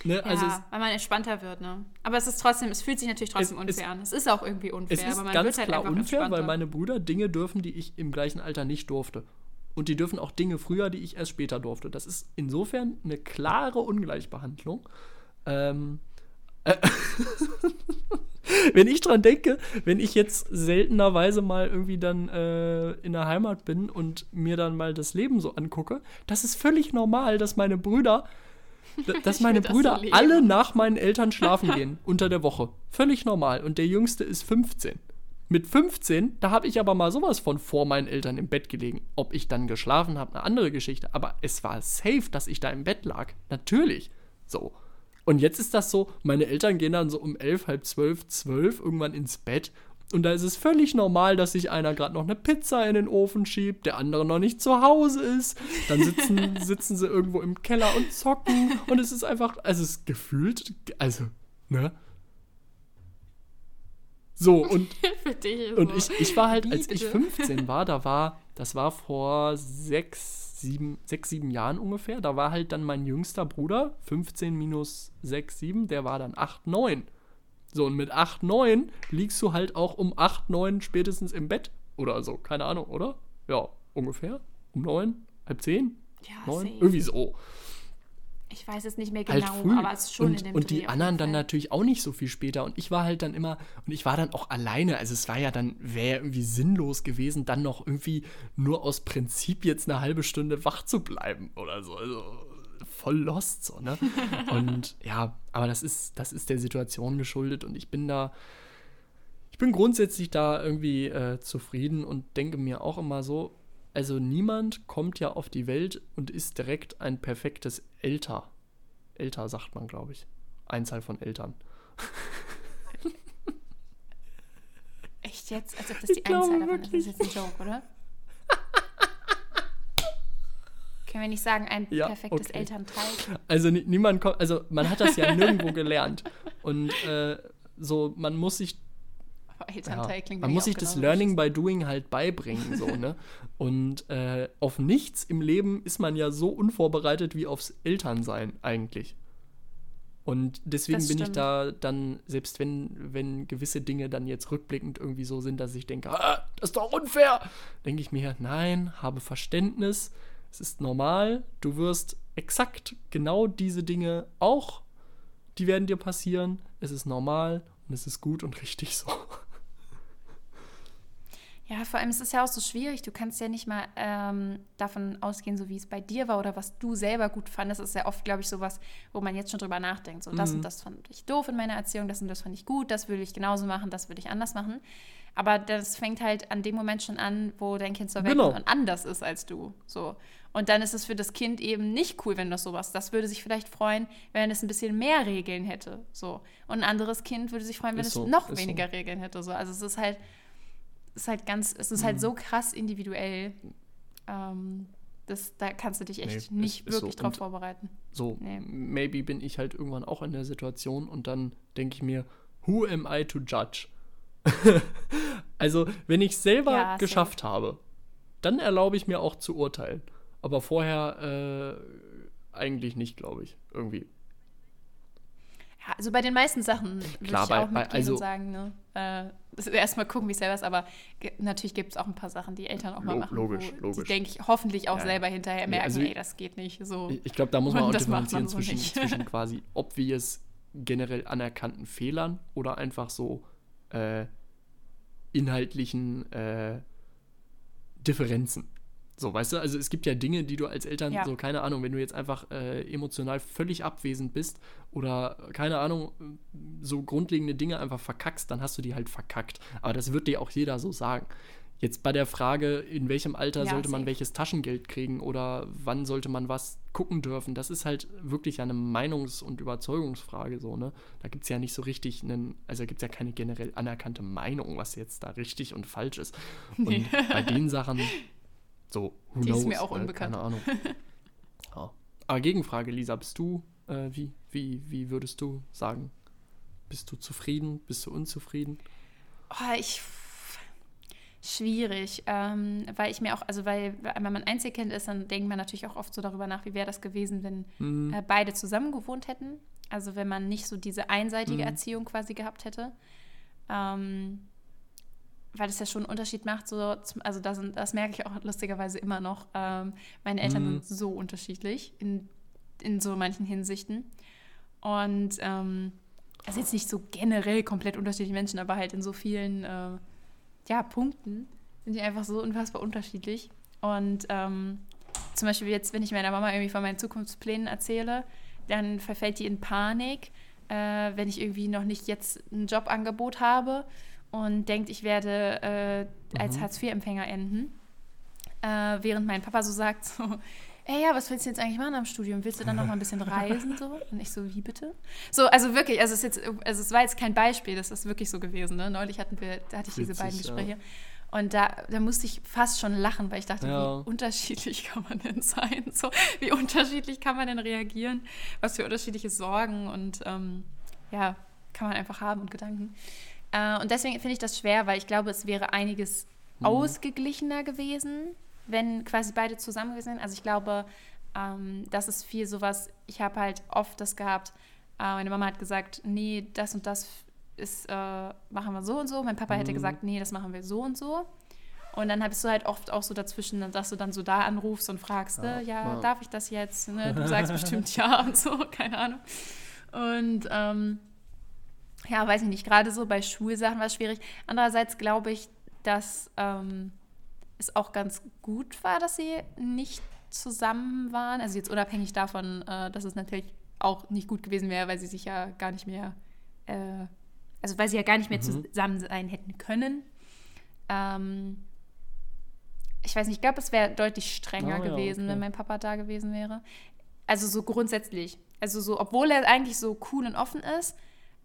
Ne? Also ja, weil man entspannter wird, ne? Aber es ist trotzdem, es fühlt sich natürlich trotzdem Es- es- unfair an. Es ist auch irgendwie unfair, es, es aber ist man ganz wird halt klar einfach unfair, weil meine Brüder Dinge dürfen, die ich im gleichen Alter nicht durfte. Und die dürfen auch Dinge früher, die ich erst später durfte. Das ist insofern eine klare Ungleichbehandlung. Ähm, äh, (laughs) wenn ich dran denke, wenn ich jetzt seltenerweise mal irgendwie dann äh, in der Heimat bin und mir dann mal das Leben so angucke, das ist völlig normal, dass meine Brüder, dass (laughs) meine find das Brüder so alle nach meinen Eltern schlafen gehen (laughs) unter der Woche. Völlig normal. Und der Jüngste ist 15. Mit 15, da habe ich aber mal sowas von vor meinen Eltern im Bett gelegen. Ob ich dann geschlafen habe, eine andere Geschichte. Aber es war safe, dass ich da im Bett lag. Natürlich. So. Und jetzt ist das so, meine Eltern gehen dann so um elf, halb zwölf, zwölf irgendwann ins Bett. Und da ist es völlig normal, dass sich einer gerade noch eine Pizza in den Ofen schiebt, der andere noch nicht zu Hause ist. Dann sitzen, (laughs) sitzen sie irgendwo im Keller und zocken. Und es ist einfach, also es ist gefühlt, also, ne? So, (laughs) und und so. ich, ich war halt, Wie als ich bitte? 15 (laughs) war, da war, das war vor sechs, sieben, sechs, sieben Jahren ungefähr, da war halt dann mein jüngster Bruder, 15 minus 6, 7, der war dann 8, 9. So, und mit 8, 9 liegst du halt auch um 8, 9 spätestens im Bett oder so, keine Ahnung, oder? Ja, ungefähr. Um 9, halb 10, Ja, 9, safe. irgendwie so Ich weiß jetzt nicht mehr halt genau, früh. aber es ist schon und, in dem und Dreh die anderen dann natürlich auch nicht so viel später. Und ich war halt dann immer, und ich war dann auch alleine. Also es war ja dann, wäre irgendwie sinnlos gewesen, dann noch irgendwie nur aus Prinzip jetzt eine halbe Stunde wach zu bleiben oder so. Also voll lost so, ne? (laughs) und ja, aber das ist, das ist der Situation geschuldet und ich bin da, ich bin grundsätzlich da irgendwie äh, zufrieden und denke mir auch immer so, also niemand kommt ja auf die Welt und ist direkt ein perfektes Älter. Älter sagt man, glaube ich. Einzahl von Eltern. Echt jetzt? Als ob das die Einzahl davon ist. Das wirklich. ist jetzt ein Joke, oder? Können wir nicht sagen, ein Ja, perfektes okay. Elternteil? Also ni- niemand kommt, also man hat das ja nirgendwo gelernt. Und äh, so, man muss sich Aber Ja, Elternteil klingt man muss sich das Learning by Doing halt beibringen, so, ne? Und äh, auf nichts im Leben ist man ja so unvorbereitet wie aufs Elternsein eigentlich. Und deswegen bin ich da dann, selbst wenn, wenn gewisse Dinge dann jetzt rückblickend irgendwie so sind, dass ich denke, ah, das ist doch unfair, denke ich mir, nein, habe Verständnis, es ist normal, du wirst exakt genau diese Dinge auch, die werden dir passieren, es ist normal und es ist gut und richtig so. Ja, vor allem ist es ja auch so schwierig. Du kannst ja nicht mal ähm, davon ausgehen, so wie es bei dir war oder was du selber gut fandest. Das ist ja oft, glaube ich, sowas, wo man jetzt schon drüber nachdenkt. So, das Mhm. und das fand ich doof in meiner Erziehung, das und das fand ich gut, das würde ich genauso machen, das würde ich anders machen. Aber das fängt halt an dem Moment schon an, wo dein Kind zur Welt Genau. und anders ist als du. So. Und dann ist es für das Kind eben nicht cool, wenn das sowas. Das würde sich vielleicht freuen, wenn es ein bisschen mehr Regeln hätte. So. Und ein anderes Kind würde sich freuen, wenn Ist es so, noch ist so. weniger Regeln hätte. So. Also es ist halt, es ist halt ganz, es ist Mhm. halt so krass individuell. Ähm, das, da kannst du dich echt Nee, nicht ist so. wirklich drauf Und- vorbereiten. So, Nee. maybe bin ich halt irgendwann auch in der Situation und dann denke ich mir, who am I to judge? (laughs) also, wenn ich selber Ja, geschafft habe, dann erlaube ich mir auch zu urteilen. Aber vorher äh, eigentlich nicht, glaube ich. Irgendwie. Ja, also bei den meisten Sachen würde ich auch bei- mitgehen also- und sagen, ne? Äh, erstmal gucken, wie es selber ist, aber natürlich gibt es auch ein paar Sachen, die Eltern auch mal machen. logisch, logisch. Die, denke ich, hoffentlich auch Ja, selber hinterher Nee, merken, also ey, das geht nicht so. Ich, ich glaube, da muss man Und auch differenzieren man so zwischen, zwischen (laughs) quasi obvious generell anerkannten Fehlern oder einfach so äh, inhaltlichen äh, Differenzen. So, weißt du, also es gibt ja Dinge, die du als Eltern, Ja. so keine Ahnung, wenn du jetzt einfach äh, emotional völlig abwesend bist oder keine Ahnung, so grundlegende Dinge einfach verkackst, dann hast du die halt verkackt. Aber das wird dir auch jeder so sagen. Jetzt bei der Frage, in welchem Alter Ja, sollte man welches Taschengeld kriegen oder wann sollte man was gucken dürfen, das ist halt wirklich eine Meinungs- und Überzeugungsfrage so, ne? Da gibt es ja nicht so richtig einen, also gibt es ja keine generell anerkannte Meinung, was jetzt da richtig und falsch ist. (laughs) Und Nee. bei den Sachen, so, who Die ist knows, mir auch äh, unbekannt. Keine Ahnung. (laughs) ja. Aber Gegenfrage, Lisa, bist du, äh, wie, wie, wie würdest du sagen? Bist du zufrieden? Bist du unzufrieden? Oh, ich. Schwierig, ähm, weil ich mir auch, also weil, wenn man Einzelkind ist, dann denkt man natürlich auch oft so darüber nach, wie wäre das gewesen, wenn Hm, äh, beide zusammen gewohnt hätten. Also wenn man nicht so diese einseitige Mhm. Erziehung quasi gehabt hätte. Ähm, weil das ja schon einen Unterschied macht. So, also das, das merke ich auch lustigerweise immer noch. Ähm, meine Eltern Mhm. sind so unterschiedlich in, in so manchen Hinsichten. Und ähm, also jetzt nicht so generell komplett unterschiedliche Menschen, aber halt in so vielen äh, ja, Punkten sind die einfach so unfassbar unterschiedlich. Und ähm, zum Beispiel jetzt, wenn ich meiner Mama irgendwie von meinen Zukunftsplänen erzähle, dann verfällt die in Panik, äh, wenn ich irgendwie noch nicht jetzt ein Jobangebot habe und denkt, ich werde äh, als Mhm. Hartz-IV-Empfänger enden. Äh, während mein Papa so sagt, so, ey, ja, was willst du jetzt eigentlich machen am Studium? Willst du dann noch mal ein bisschen reisen? So? Und ich so, wie bitte? So, also wirklich, also es, jetzt, also es war jetzt kein Beispiel, das ist wirklich so gewesen. Ne? Neulich hatten wir, da hatte ich diese Witzig, beiden ja. Gespräche. Und da, da musste ich fast schon lachen, weil ich dachte, Ja. wie unterschiedlich (laughs) kann man denn sein? So, wie unterschiedlich kann man denn reagieren? Was für unterschiedliche Sorgen und ähm, ja, kann man einfach haben und Gedanken. Äh, und deswegen finde ich das schwer, weil ich glaube, es wäre einiges Mhm. ausgeglichener gewesen, wenn quasi beide zusammen wären. Also ich glaube, ähm, das ist viel sowas, ich habe halt oft das gehabt, äh, meine Mama hat gesagt, nee, das und das ist, äh, machen wir so und so. Mein Papa hätte Mhm. gesagt, nee, das machen wir so und so. Und dann bist du halt oft auch so dazwischen, dass du dann so da anrufst und fragst, Ja, äh, ja, ja. darf ich das jetzt? Ne? Du (laughs) sagst bestimmt ja und so, (laughs) keine Ahnung. Und ähm, ja, weiß ich nicht, gerade so bei Schulsachen war es schwierig. Andererseits glaube ich, dass ähm, es auch ganz gut war, dass sie nicht zusammen waren. Also jetzt unabhängig davon, äh, dass es natürlich auch nicht gut gewesen wäre, weil sie sich ja gar nicht mehr, äh, also weil sie ja gar nicht mehr Mhm. zusammen sein hätten können. Ähm, ich weiß nicht, ich glaube, es wäre deutlich strenger ja, gewesen, okay. wenn mein Papa da gewesen wäre. Also so grundsätzlich. Also so, obwohl er eigentlich so cool und offen ist,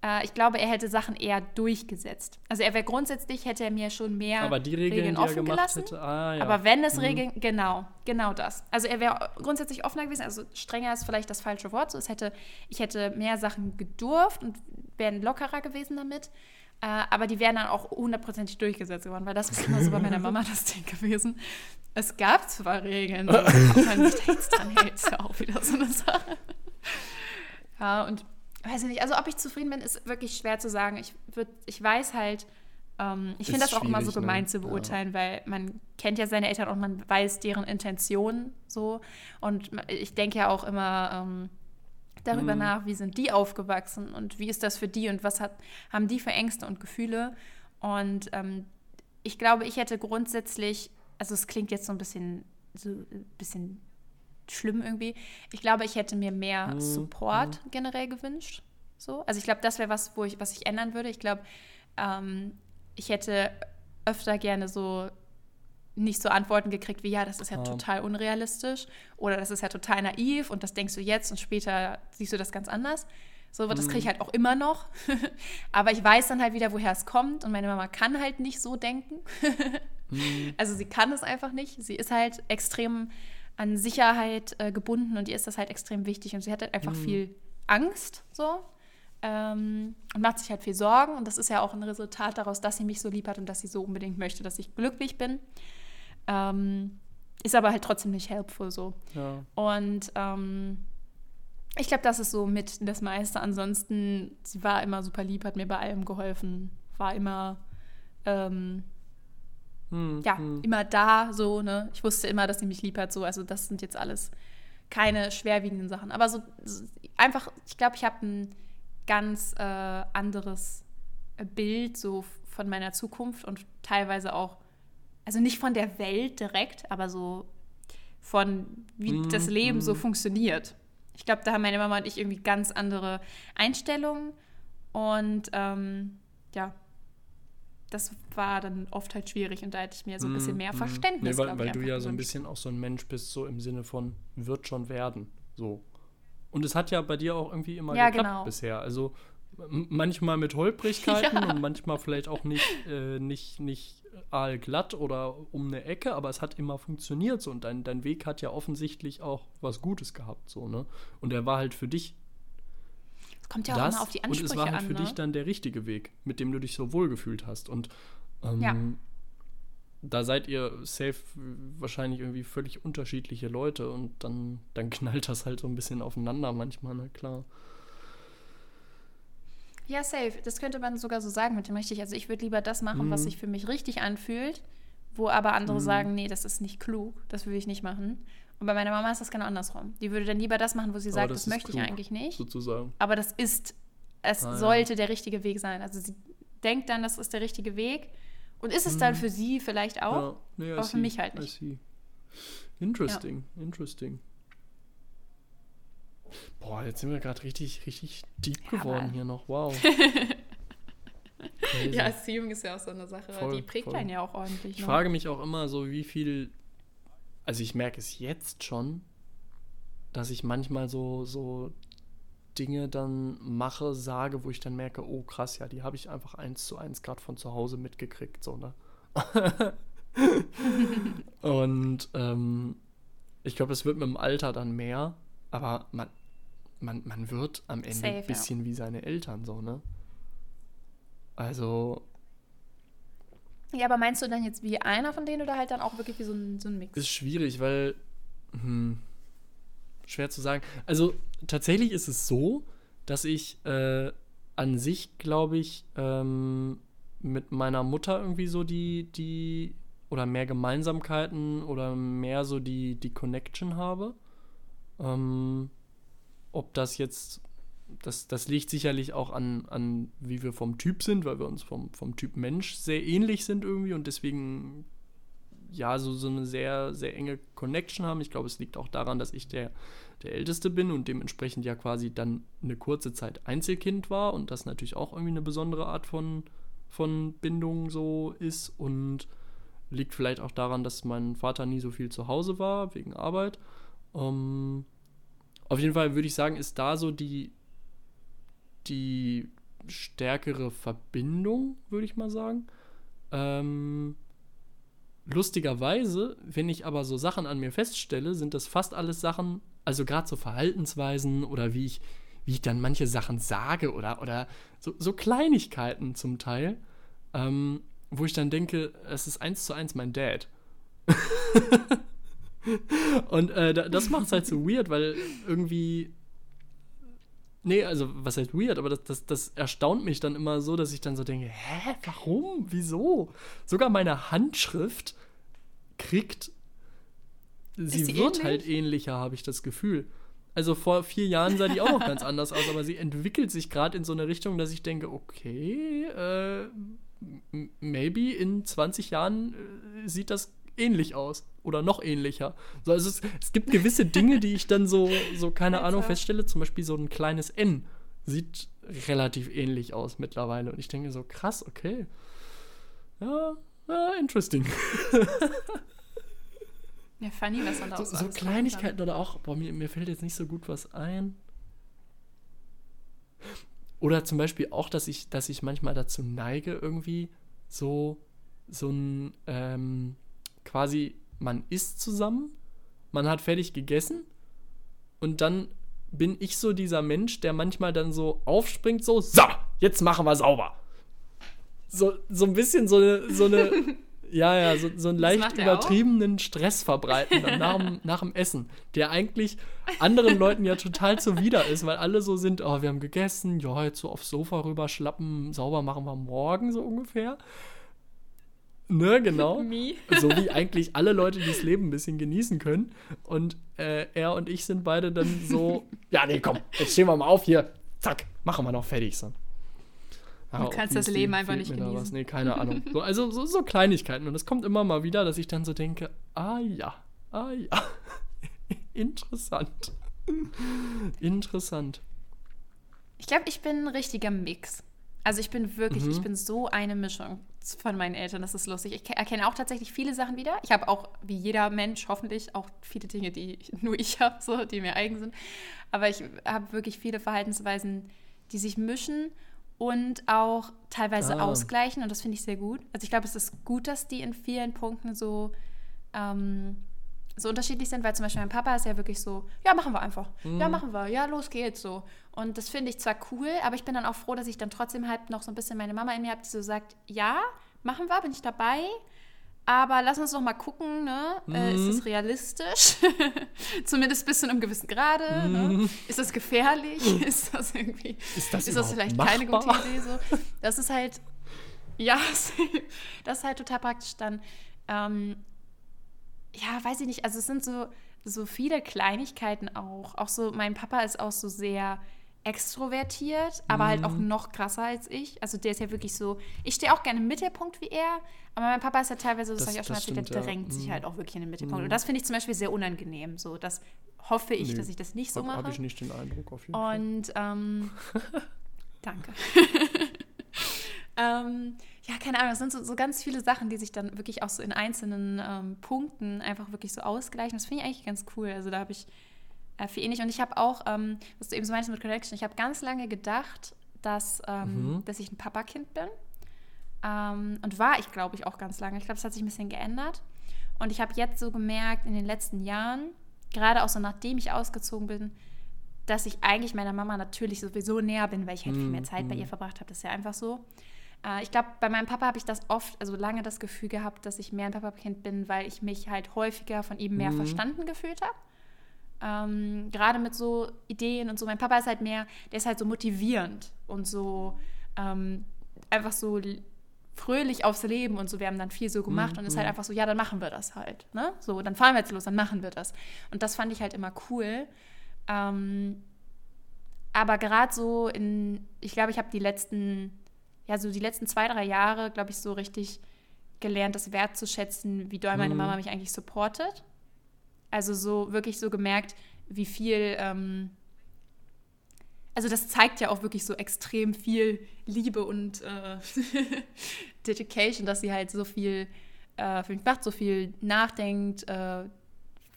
äh, ich glaube, er hätte Sachen eher durchgesetzt. Also er wäre grundsätzlich, hätte er mir schon mehr Aber die Regeln, die er offen gemacht gelassen. hätte, ah ja. Aber wenn es Mhm. Regeln, genau, genau das. Also er wäre grundsätzlich offener gewesen, also strenger ist vielleicht das falsche Wort. So, es hätte, ich hätte mehr Sachen gedurft und wären lockerer gewesen damit. Äh, aber die wären dann auch hundertprozentig durchgesetzt geworden, weil das ist immer so bei meiner Mama das Ding gewesen. Es gab zwar Regeln, ob man sich da jetzt dran hält, ist ja auch wieder so eine Sache. Ja, und weiß ich nicht, also ob ich zufrieden bin, ist wirklich schwer zu sagen. Ich, würd, ich weiß halt, ähm, ich finde das auch immer so schwierig, ne? gemein zu Ja. beurteilen, weil man kennt ja seine Eltern und man weiß deren Intention so. Und ich denke ja auch immer ähm, darüber Mhm. nach, wie sind die aufgewachsen und wie ist das für die und was hat, haben die für Ängste und Gefühle. Und ähm, ich glaube, ich hätte grundsätzlich, also es klingt jetzt so ein bisschen, so ein bisschen schlimm irgendwie. Ich glaube, ich hätte mir mehr Mhm, Support generell gewünscht. So. Also ich glaube, das wäre was, wo ich, was ich ändern würde. Ich glaube, ähm, ich hätte öfter gerne so nicht so Antworten gekriegt wie, ja, das ist ja Ah. total unrealistisch oder das ist ja total naiv und das denkst du jetzt und später siehst du das ganz anders. So, das kriege ich halt auch immer noch. (laughs) Aber ich weiß dann halt wieder, woher es kommt und meine Mama kann halt nicht so denken. (laughs) Also sie kann es einfach nicht. Sie ist halt extrem an Sicherheit äh, gebunden und ihr ist das halt extrem wichtig und sie hat halt einfach viel Angst so ähm, und macht sich halt viel Sorgen und das ist ja auch ein Resultat daraus, dass sie mich so lieb hat und dass sie so unbedingt möchte, dass ich glücklich bin. Ähm, ist aber halt trotzdem nicht helpful so. Ja. Und ähm, ich glaube, das ist so mit das meiste. Ansonsten, sie war immer super lieb, hat mir bei allem geholfen, war immer, ähm, Hm, ja, hm. immer da, so, ne? Ich wusste immer, dass sie mich lieb hat, so. Also, das sind jetzt alles keine schwerwiegenden Sachen. Aber so, so einfach, ich glaube, ich habe ein ganz äh, anderes Bild so von meiner Zukunft und teilweise auch, also nicht von der Welt direkt, aber so von wie Mm, das Leben so mm. funktioniert. Ich glaube, da haben meine Mama und ich irgendwie ganz andere Einstellungen und ähm, ja, das war dann oft halt schwierig und da hätte ich mir so ein bisschen Mm, mehr mm. Verständnis Nee, weil, weil du ja so ein bisschen auch so ein Mensch bist, so im Sinne von wird schon werden. So. Und es hat ja bei dir auch irgendwie immer Ja, geklappt genau. bisher. Also manchmal mit Holprigkeiten (laughs) Ja. und manchmal vielleicht auch nicht, äh, nicht, nicht aalglatt oder um eine Ecke, aber es hat immer funktioniert so und dein, dein Weg hat ja offensichtlich auch was Gutes gehabt, so, ne? Und er war halt für dich Es kommt ja auch das immer auf die und Ansprüche es war halt an. für ne? dich dann der richtige Weg, mit dem du dich so wohlgefühlt hast. Und ähm, Ja. da seid ihr safe wahrscheinlich irgendwie völlig unterschiedliche Leute und dann, dann knallt das halt so ein bisschen aufeinander manchmal, na klar. Ja, safe. Das könnte man sogar so sagen mit dem richtig. Also ich würde lieber das machen, was Mhm. sich für mich richtig anfühlt, wo aber andere Mhm. sagen, nee, das ist nicht klug, das will ich nicht machen. Und bei meiner Mama ist das genau andersrum. Die würde dann lieber das machen, wo sie sagt, das das, möchte ich klug. eigentlich nicht. Sozusagen. Aber das ist, es Ah, ja. sollte der richtige Weg sein. Also sie denkt dann, das ist der richtige Weg. Und ist es dann für sie vielleicht auch? Mhm. Ja, I aber für mich halt nicht. Interesting, interesting. Boah, jetzt sind wir gerade richtig, richtig deep Ja, geworden hier noch. Wow. (laughs) Ja, Erziehung ist ja auch so eine Sache, Voll, die prägt voll. einen ja auch ordentlich. Ich ne? frage mich auch immer so, wie viel. Also ich merke es jetzt schon, dass ich manchmal so, so Dinge dann mache, sage, wo ich dann merke, oh krass, ja, die habe ich einfach eins zu eins gerade von zu Hause mitgekriegt, so, ne? (laughs) Und ähm, ich glaube, es wird mit dem Alter dann mehr, aber man, man, man wird am Ende Safe, ja. ein bisschen wie seine Eltern, so, ne? Also, Ja, aber meinst du dann jetzt wie einer von denen oder halt dann auch wirklich wie so ein, so ein Mix? Ist schwierig, weil. Hm, schwer zu sagen. Also, tatsächlich ist es so, dass ich äh, an sich, glaube ich, ähm, mit meiner Mutter irgendwie so die, die. Oder mehr Gemeinsamkeiten oder mehr so die, die Connection habe. Ähm, ob das jetzt. Das, das liegt sicherlich auch an, an, wie wir vom Typ sind, weil wir uns vom, vom Typ Mensch sehr ähnlich sind irgendwie und deswegen ja, so, so eine sehr, sehr enge Connection haben. Ich glaube, es liegt auch daran, dass ich der, der Älteste bin und dementsprechend ja quasi dann eine kurze Zeit Einzelkind war und das natürlich auch irgendwie eine besondere Art von, von Bindung so ist und liegt vielleicht auch daran, dass mein Vater nie so viel zu Hause war, wegen Arbeit. Ähm, auf jeden Fall würde ich sagen, ist da so die, die stärkere Verbindung, würde ich mal sagen. Ähm, lustigerweise, wenn ich aber so Sachen an mir feststelle, sind das fast alles Sachen, also gerade so Verhaltensweisen oder wie ich, wie ich dann manche Sachen sage oder, oder so, so Kleinigkeiten zum Teil, ähm, wo ich dann denke, es ist eins zu eins mein Dad. (laughs) Und äh, da- das macht es halt so weird, weil irgendwie. Nee, also was heißt weird, aber das, das, das erstaunt mich dann immer so, dass ich dann so denke, hä, warum? Wieso? Sogar meine Handschrift kriegt. Sie sie wird ähnlich? halt ähnlicher, habe ich das Gefühl. Also vor vier Jahren sah die auch noch ganz anders aus, aber sie entwickelt sich gerade in so eine Richtung, dass ich denke, okay, äh, maybe in 20 Jahren äh, sieht das ähnlich aus oder noch ähnlicher. So, also es, es gibt gewisse Dinge, die ich dann so, so keine Ahnung, feststelle. Zum Beispiel so ein kleines N sieht relativ ähnlich aus mittlerweile. Und ich denke so, krass, okay. Ja, ja interesting. (laughs) ja, funny, was man da so, so Kleinigkeiten oder auch, boah, mir, mir fällt jetzt nicht so gut was ein. Oder zum Beispiel auch, dass ich, dass ich manchmal dazu neige, irgendwie so, so ein, ähm, quasi, man isst zusammen, man hat fertig gegessen und dann bin ich so dieser Mensch, der manchmal dann so aufspringt, so, so, jetzt machen wir sauber. So, so ein bisschen so eine, so eine (laughs) Ja, ja, so, so einen leicht übertriebenen Stress verbreiten nach dem, nach dem Essen, der eigentlich anderen Leuten ja total zuwider ist, weil alle so sind, oh, wir haben gegessen, ja, jetzt so aufs Sofa rüber schlappen, sauber machen wir morgen so ungefähr. Ne, genau. (laughs) Me. So wie eigentlich alle Leute, die das Leben ein bisschen genießen können. Und äh, er und ich sind beide dann so, (laughs) ja, nee, komm, jetzt stehen wir mal auf hier, zack, machen wir noch fertig. So. Du kannst das Leben einfach nicht genießen. Nee, keine Ahnung. (laughs) So, also so, so, Kleinigkeiten. Und es kommt immer mal wieder, dass ich dann so denke, ah ja, ah ja. Interessant. Interessant. Ich glaube, ich bin ein richtiger Mix. Also ich bin wirklich, mhm. ich bin so eine Mischung von meinen Eltern, das ist lustig. Ich erkenne auch tatsächlich viele Sachen wieder. Ich habe auch, wie jeder Mensch, hoffentlich auch viele Dinge, die (laughs) nur ich habe, so, die mir eigen sind. Aber ich habe wirklich viele Verhaltensweisen, die sich mischen und auch teilweise ah. ausgleichen und das finde ich sehr gut. Also ich glaube, es ist gut, dass die in vielen Punkten so, ähm, so unterschiedlich sind, weil zum Beispiel mein Papa ist ja wirklich so, ja, machen wir einfach. Mhm. Ja, machen wir. Ja, los geht's so. Und das finde ich zwar cool, aber ich bin dann auch froh, dass ich dann trotzdem halt noch so ein bisschen meine Mama in mir habe, die so sagt, ja, machen wir, bin ich dabei. Aber lass uns doch mal gucken, ne? Mhm. Äh, ist es mhm. realistisch? (laughs) Zumindest bis zu einem gewissen Grade. Ne? Mhm. Ne? Ist das gefährlich? (laughs) ist das irgendwie. Ist das, ist das vielleicht machbar? keine gute Idee? So? Das ist halt. (laughs) Ja, das ist halt total praktisch dann. Ähm, ja, weiß ich nicht. Also, es sind so, so viele Kleinigkeiten auch. Auch so, mein Papa ist auch so sehr extrovertiert, aber mhm. halt auch mhm. noch krasser als ich. Also der ist ja wirklich so, ich stehe auch gerne im Mittelpunkt wie er, aber mein Papa ist ja teilweise, das, das habe ich auch schon erzählt, der drängt ja. sich halt auch wirklich in den Mittelpunkt. Mhm. Und das finde ich zum Beispiel sehr unangenehm. So, das hoffe ich, nee, dass ich das nicht so hab, mache. Habe ich nicht den Eindruck auf jeden Fall. Und ähm, (laughs) danke. (laughs) ähm, ja, keine Ahnung, es sind so, so, ganz viele Sachen, die sich dann wirklich auch so in einzelnen ähm, Punkten einfach wirklich so ausgleichen. Das finde ich eigentlich ganz cool. Also da habe ich äh, viel ähnlich. Und ich habe auch, ähm, was du eben so meinst mit Connection, ich habe ganz lange gedacht, dass, ähm, mhm. dass ich ein Papakind bin. Ähm, und war ich, glaube ich, auch ganz lange. Ich glaube, das hat sich ein bisschen geändert. Und ich habe jetzt so gemerkt, in den letzten Jahren, gerade auch so nachdem ich ausgezogen bin, dass ich eigentlich meiner Mama natürlich sowieso näher bin, weil ich halt viel mehr Zeit bei ihr mhm. verbracht habe. Das ist ja einfach so. Äh, ich glaube, bei meinem Papa habe ich das oft, also lange das Gefühl gehabt, dass ich mehr ein Papakind bin, weil ich mich halt häufiger von ihm mehr mhm. verstanden gefühlt habe. Ähm, Gerade mit so Ideen und so. Mein Papa ist halt mehr, der ist halt so motivierend und so ähm, einfach so fröhlich aufs Leben und so. Wir haben dann viel so gemacht mhm. und ist halt mhm. einfach so, ja, dann machen wir das halt. Ne? So, dann fahren wir jetzt los, dann machen wir das. Und das fand ich halt immer cool. Ähm, aber gerade so in, ich glaube, ich habe die letzten, ja, so die letzten zwei, drei Jahre, glaube ich, so richtig gelernt, das wertzuschätzen, wie doll meine mhm. Mama mich eigentlich supportet. Also so wirklich so gemerkt, wie viel, ähm, also das zeigt ja auch wirklich so extrem viel Liebe und äh, (laughs) Dedication, dass sie halt so viel äh, für mich macht, so viel nachdenkt, äh,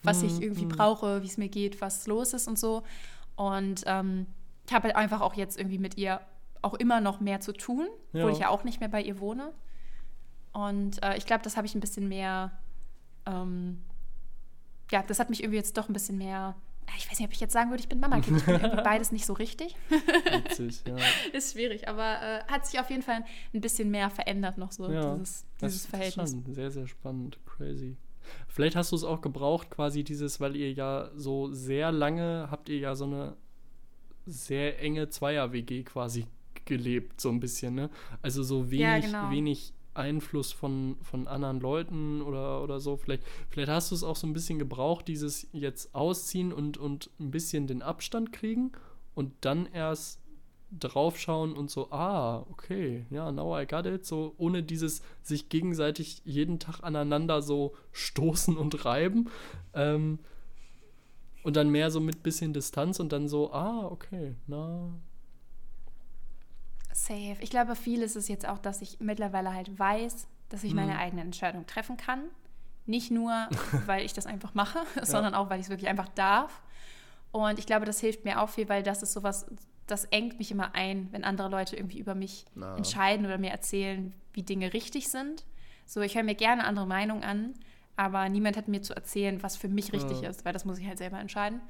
was mhm. ich irgendwie mhm. brauche, wie es mir geht, was los ist und so. Und ähm, ich habe halt einfach auch jetzt irgendwie mit ihr auch immer noch mehr zu tun, ja. obwohl ich ja auch nicht mehr bei ihr wohne. Und äh, ich glaube, das habe ich ein bisschen mehr ähm, ja, das hat mich irgendwie jetzt doch ein bisschen mehr. Ich weiß nicht, ob ich jetzt sagen würde, ich bin Mama. Ich bin irgendwie (laughs) beides nicht so richtig. Witzig, ja. (laughs) Ist schwierig, aber äh, hat sich auf jeden Fall ein bisschen mehr verändert noch so, ja, dieses, dieses das Verhältnis. Ist schon sehr, sehr spannend. Crazy. Vielleicht hast du es auch gebraucht, quasi dieses, weil ihr ja so sehr lange habt ihr ja so eine sehr enge Zweier-WG quasi gelebt, so ein bisschen, ne? Also so wenig, ja, genau. wenig Einfluss von, von anderen Leuten oder, oder so. Vielleicht, vielleicht hast du es auch so ein bisschen gebraucht, dieses jetzt ausziehen und, und ein bisschen den Abstand kriegen und dann erst draufschauen und so, ah, okay, ja, now I got it, so ohne dieses sich gegenseitig jeden Tag aneinander so stoßen und reiben. Ähm, und dann mehr so mit bisschen Distanz und dann so, ah, okay, na. Safe. Ich glaube, viel ist es jetzt auch, dass ich mittlerweile halt weiß, dass ich meine eigene Entscheidung treffen kann. Nicht nur, (laughs) weil ich das einfach mache, sondern auch, weil ich es wirklich einfach darf. Und ich glaube, das hilft mir auch viel, weil das ist sowas, das engt mich immer ein, wenn andere Leute irgendwie über mich Na. entscheiden oder mir erzählen, wie Dinge richtig sind. So, ich höre mir gerne andere Meinungen an, aber niemand hat mir zu erzählen, was für mich richtig Ja. ist, weil das muss ich halt selber entscheiden.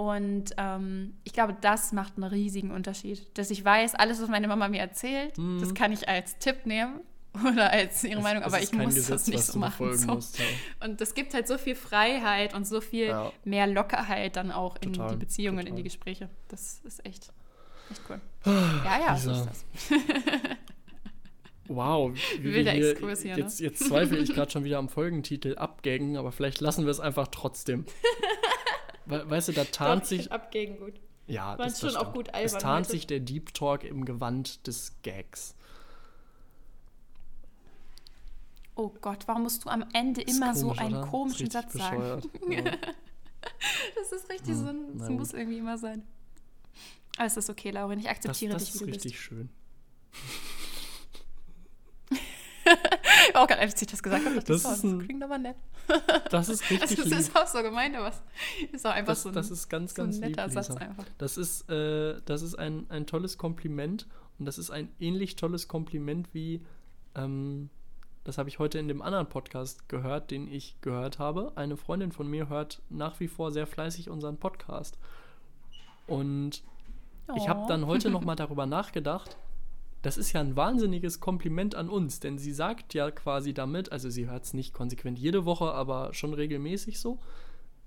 Und ähm, ich glaube, das macht einen riesigen Unterschied. Dass ich weiß, alles, was meine Mama mir erzählt, das kann ich als Tipp nehmen (laughs) oder als ihre Meinung, Mhm. Es aber ist ich muss Gesetz, das nicht so machen. So. musst, ja. Und das gibt halt so viel Freiheit und so viel Ja. mehr Lockerheit dann auch in Total, die Beziehungen, in total. die Gespräche. Das ist echt, echt cool. Ja, ja, so ist das. (laughs) Wow, wie wir Wilder hier, Exkurs hier, ne? jetzt, jetzt zweifle ich gerade schon wieder am Folgentitel abgängen, aber vielleicht lassen wir es einfach trotzdem. (laughs) We weißt du, da (laughs) tarnt sich. abgegen gut. Ja, War das, schon das auch gut Es albern tarnt heute. sich der Deep Talk im Gewand des Gags. Oh Gott, warum musst du am Ende Ist immer so komisch, einen oder? Ist komischen Satz sagen? bescheuert. (laughs) Ja. Das ist richtig so, ein- das gut. muss irgendwie immer sein. Aber es ist okay, Laurin, ich Das, akzeptiere das dich, ist wie du richtig bist. schön. Auch gerade, als ich das gesagt habe, dachte Das so, ist ein- das klingt aber nett. Das ist (laughs) richtig das lieb. ist auch so gemeint, aber es ist auch einfach Das, so ein, das ist ganz, so ein ganz lieb, netter Satz einfach. Das ist, äh, das ist ein, ein tolles Kompliment und das ist ein ähnlich tolles Kompliment wie, ähm, das habe ich heute in dem anderen Podcast gehört, den ich gehört habe. Eine Freundin von mir hört nach wie vor sehr fleißig unseren Podcast. Und ich habe Oh. dann heute noch (laughs) mal darüber nachgedacht. Das ist ja ein wahnsinniges Kompliment an uns, denn sie sagt ja quasi damit, also sie hört es nicht konsequent jede Woche, aber schon regelmäßig so.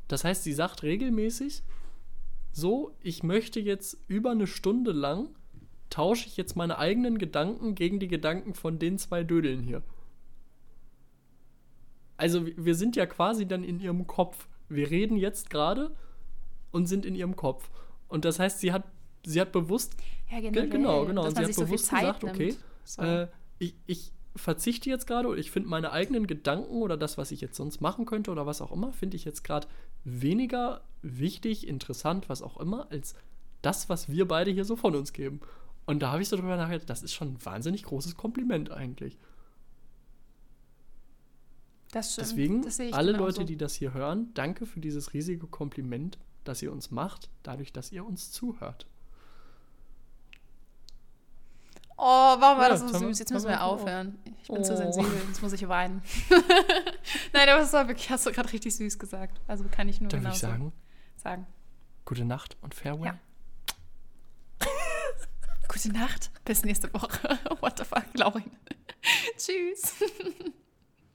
Das heißt, sie sagt regelmäßig, so, ich möchte jetzt über eine Stunde lang, tausche ich jetzt meine eigenen Gedanken gegen die Gedanken von den zwei Dödeln hier. Also wir- sind ja quasi dann in ihrem Kopf. Wir reden jetzt gerade und sind in ihrem Kopf. Und das heißt, sie hat, sie hat bewusst Ja, Ge- generell, Genau, genau. Und sie hat so bewusst Zeit gesagt, nimmt. okay, So. äh, ich, ich verzichte jetzt gerade oder ich finde meine eigenen Gedanken oder das, was ich jetzt sonst machen könnte oder was auch immer, finde ich jetzt gerade weniger wichtig, interessant, was auch immer, als das, was wir beide hier so von uns geben. Und da habe ich so drüber nachgedacht, das ist schon ein wahnsinnig großes Kompliment eigentlich. das stimmt. Deswegen, das alle genauso. Leute, die das hier hören, danke für dieses riesige Kompliment, das ihr uns macht, dadurch, dass ihr uns zuhört. Oh, warum war Ja, das so süß? Jetzt müssen wir aufhören. Ich bin zu Oh. sensibel, jetzt muss ich weinen. (laughs) Nein, aber es war wirklich, hast du gerade richtig süß gesagt. Also kann ich nur Darf ich sagen, sagen. gute Nacht und Farewell. Ja. (laughs) Gute Nacht, bis nächste Woche. (laughs) What the fuck, Laurin. Tschüss.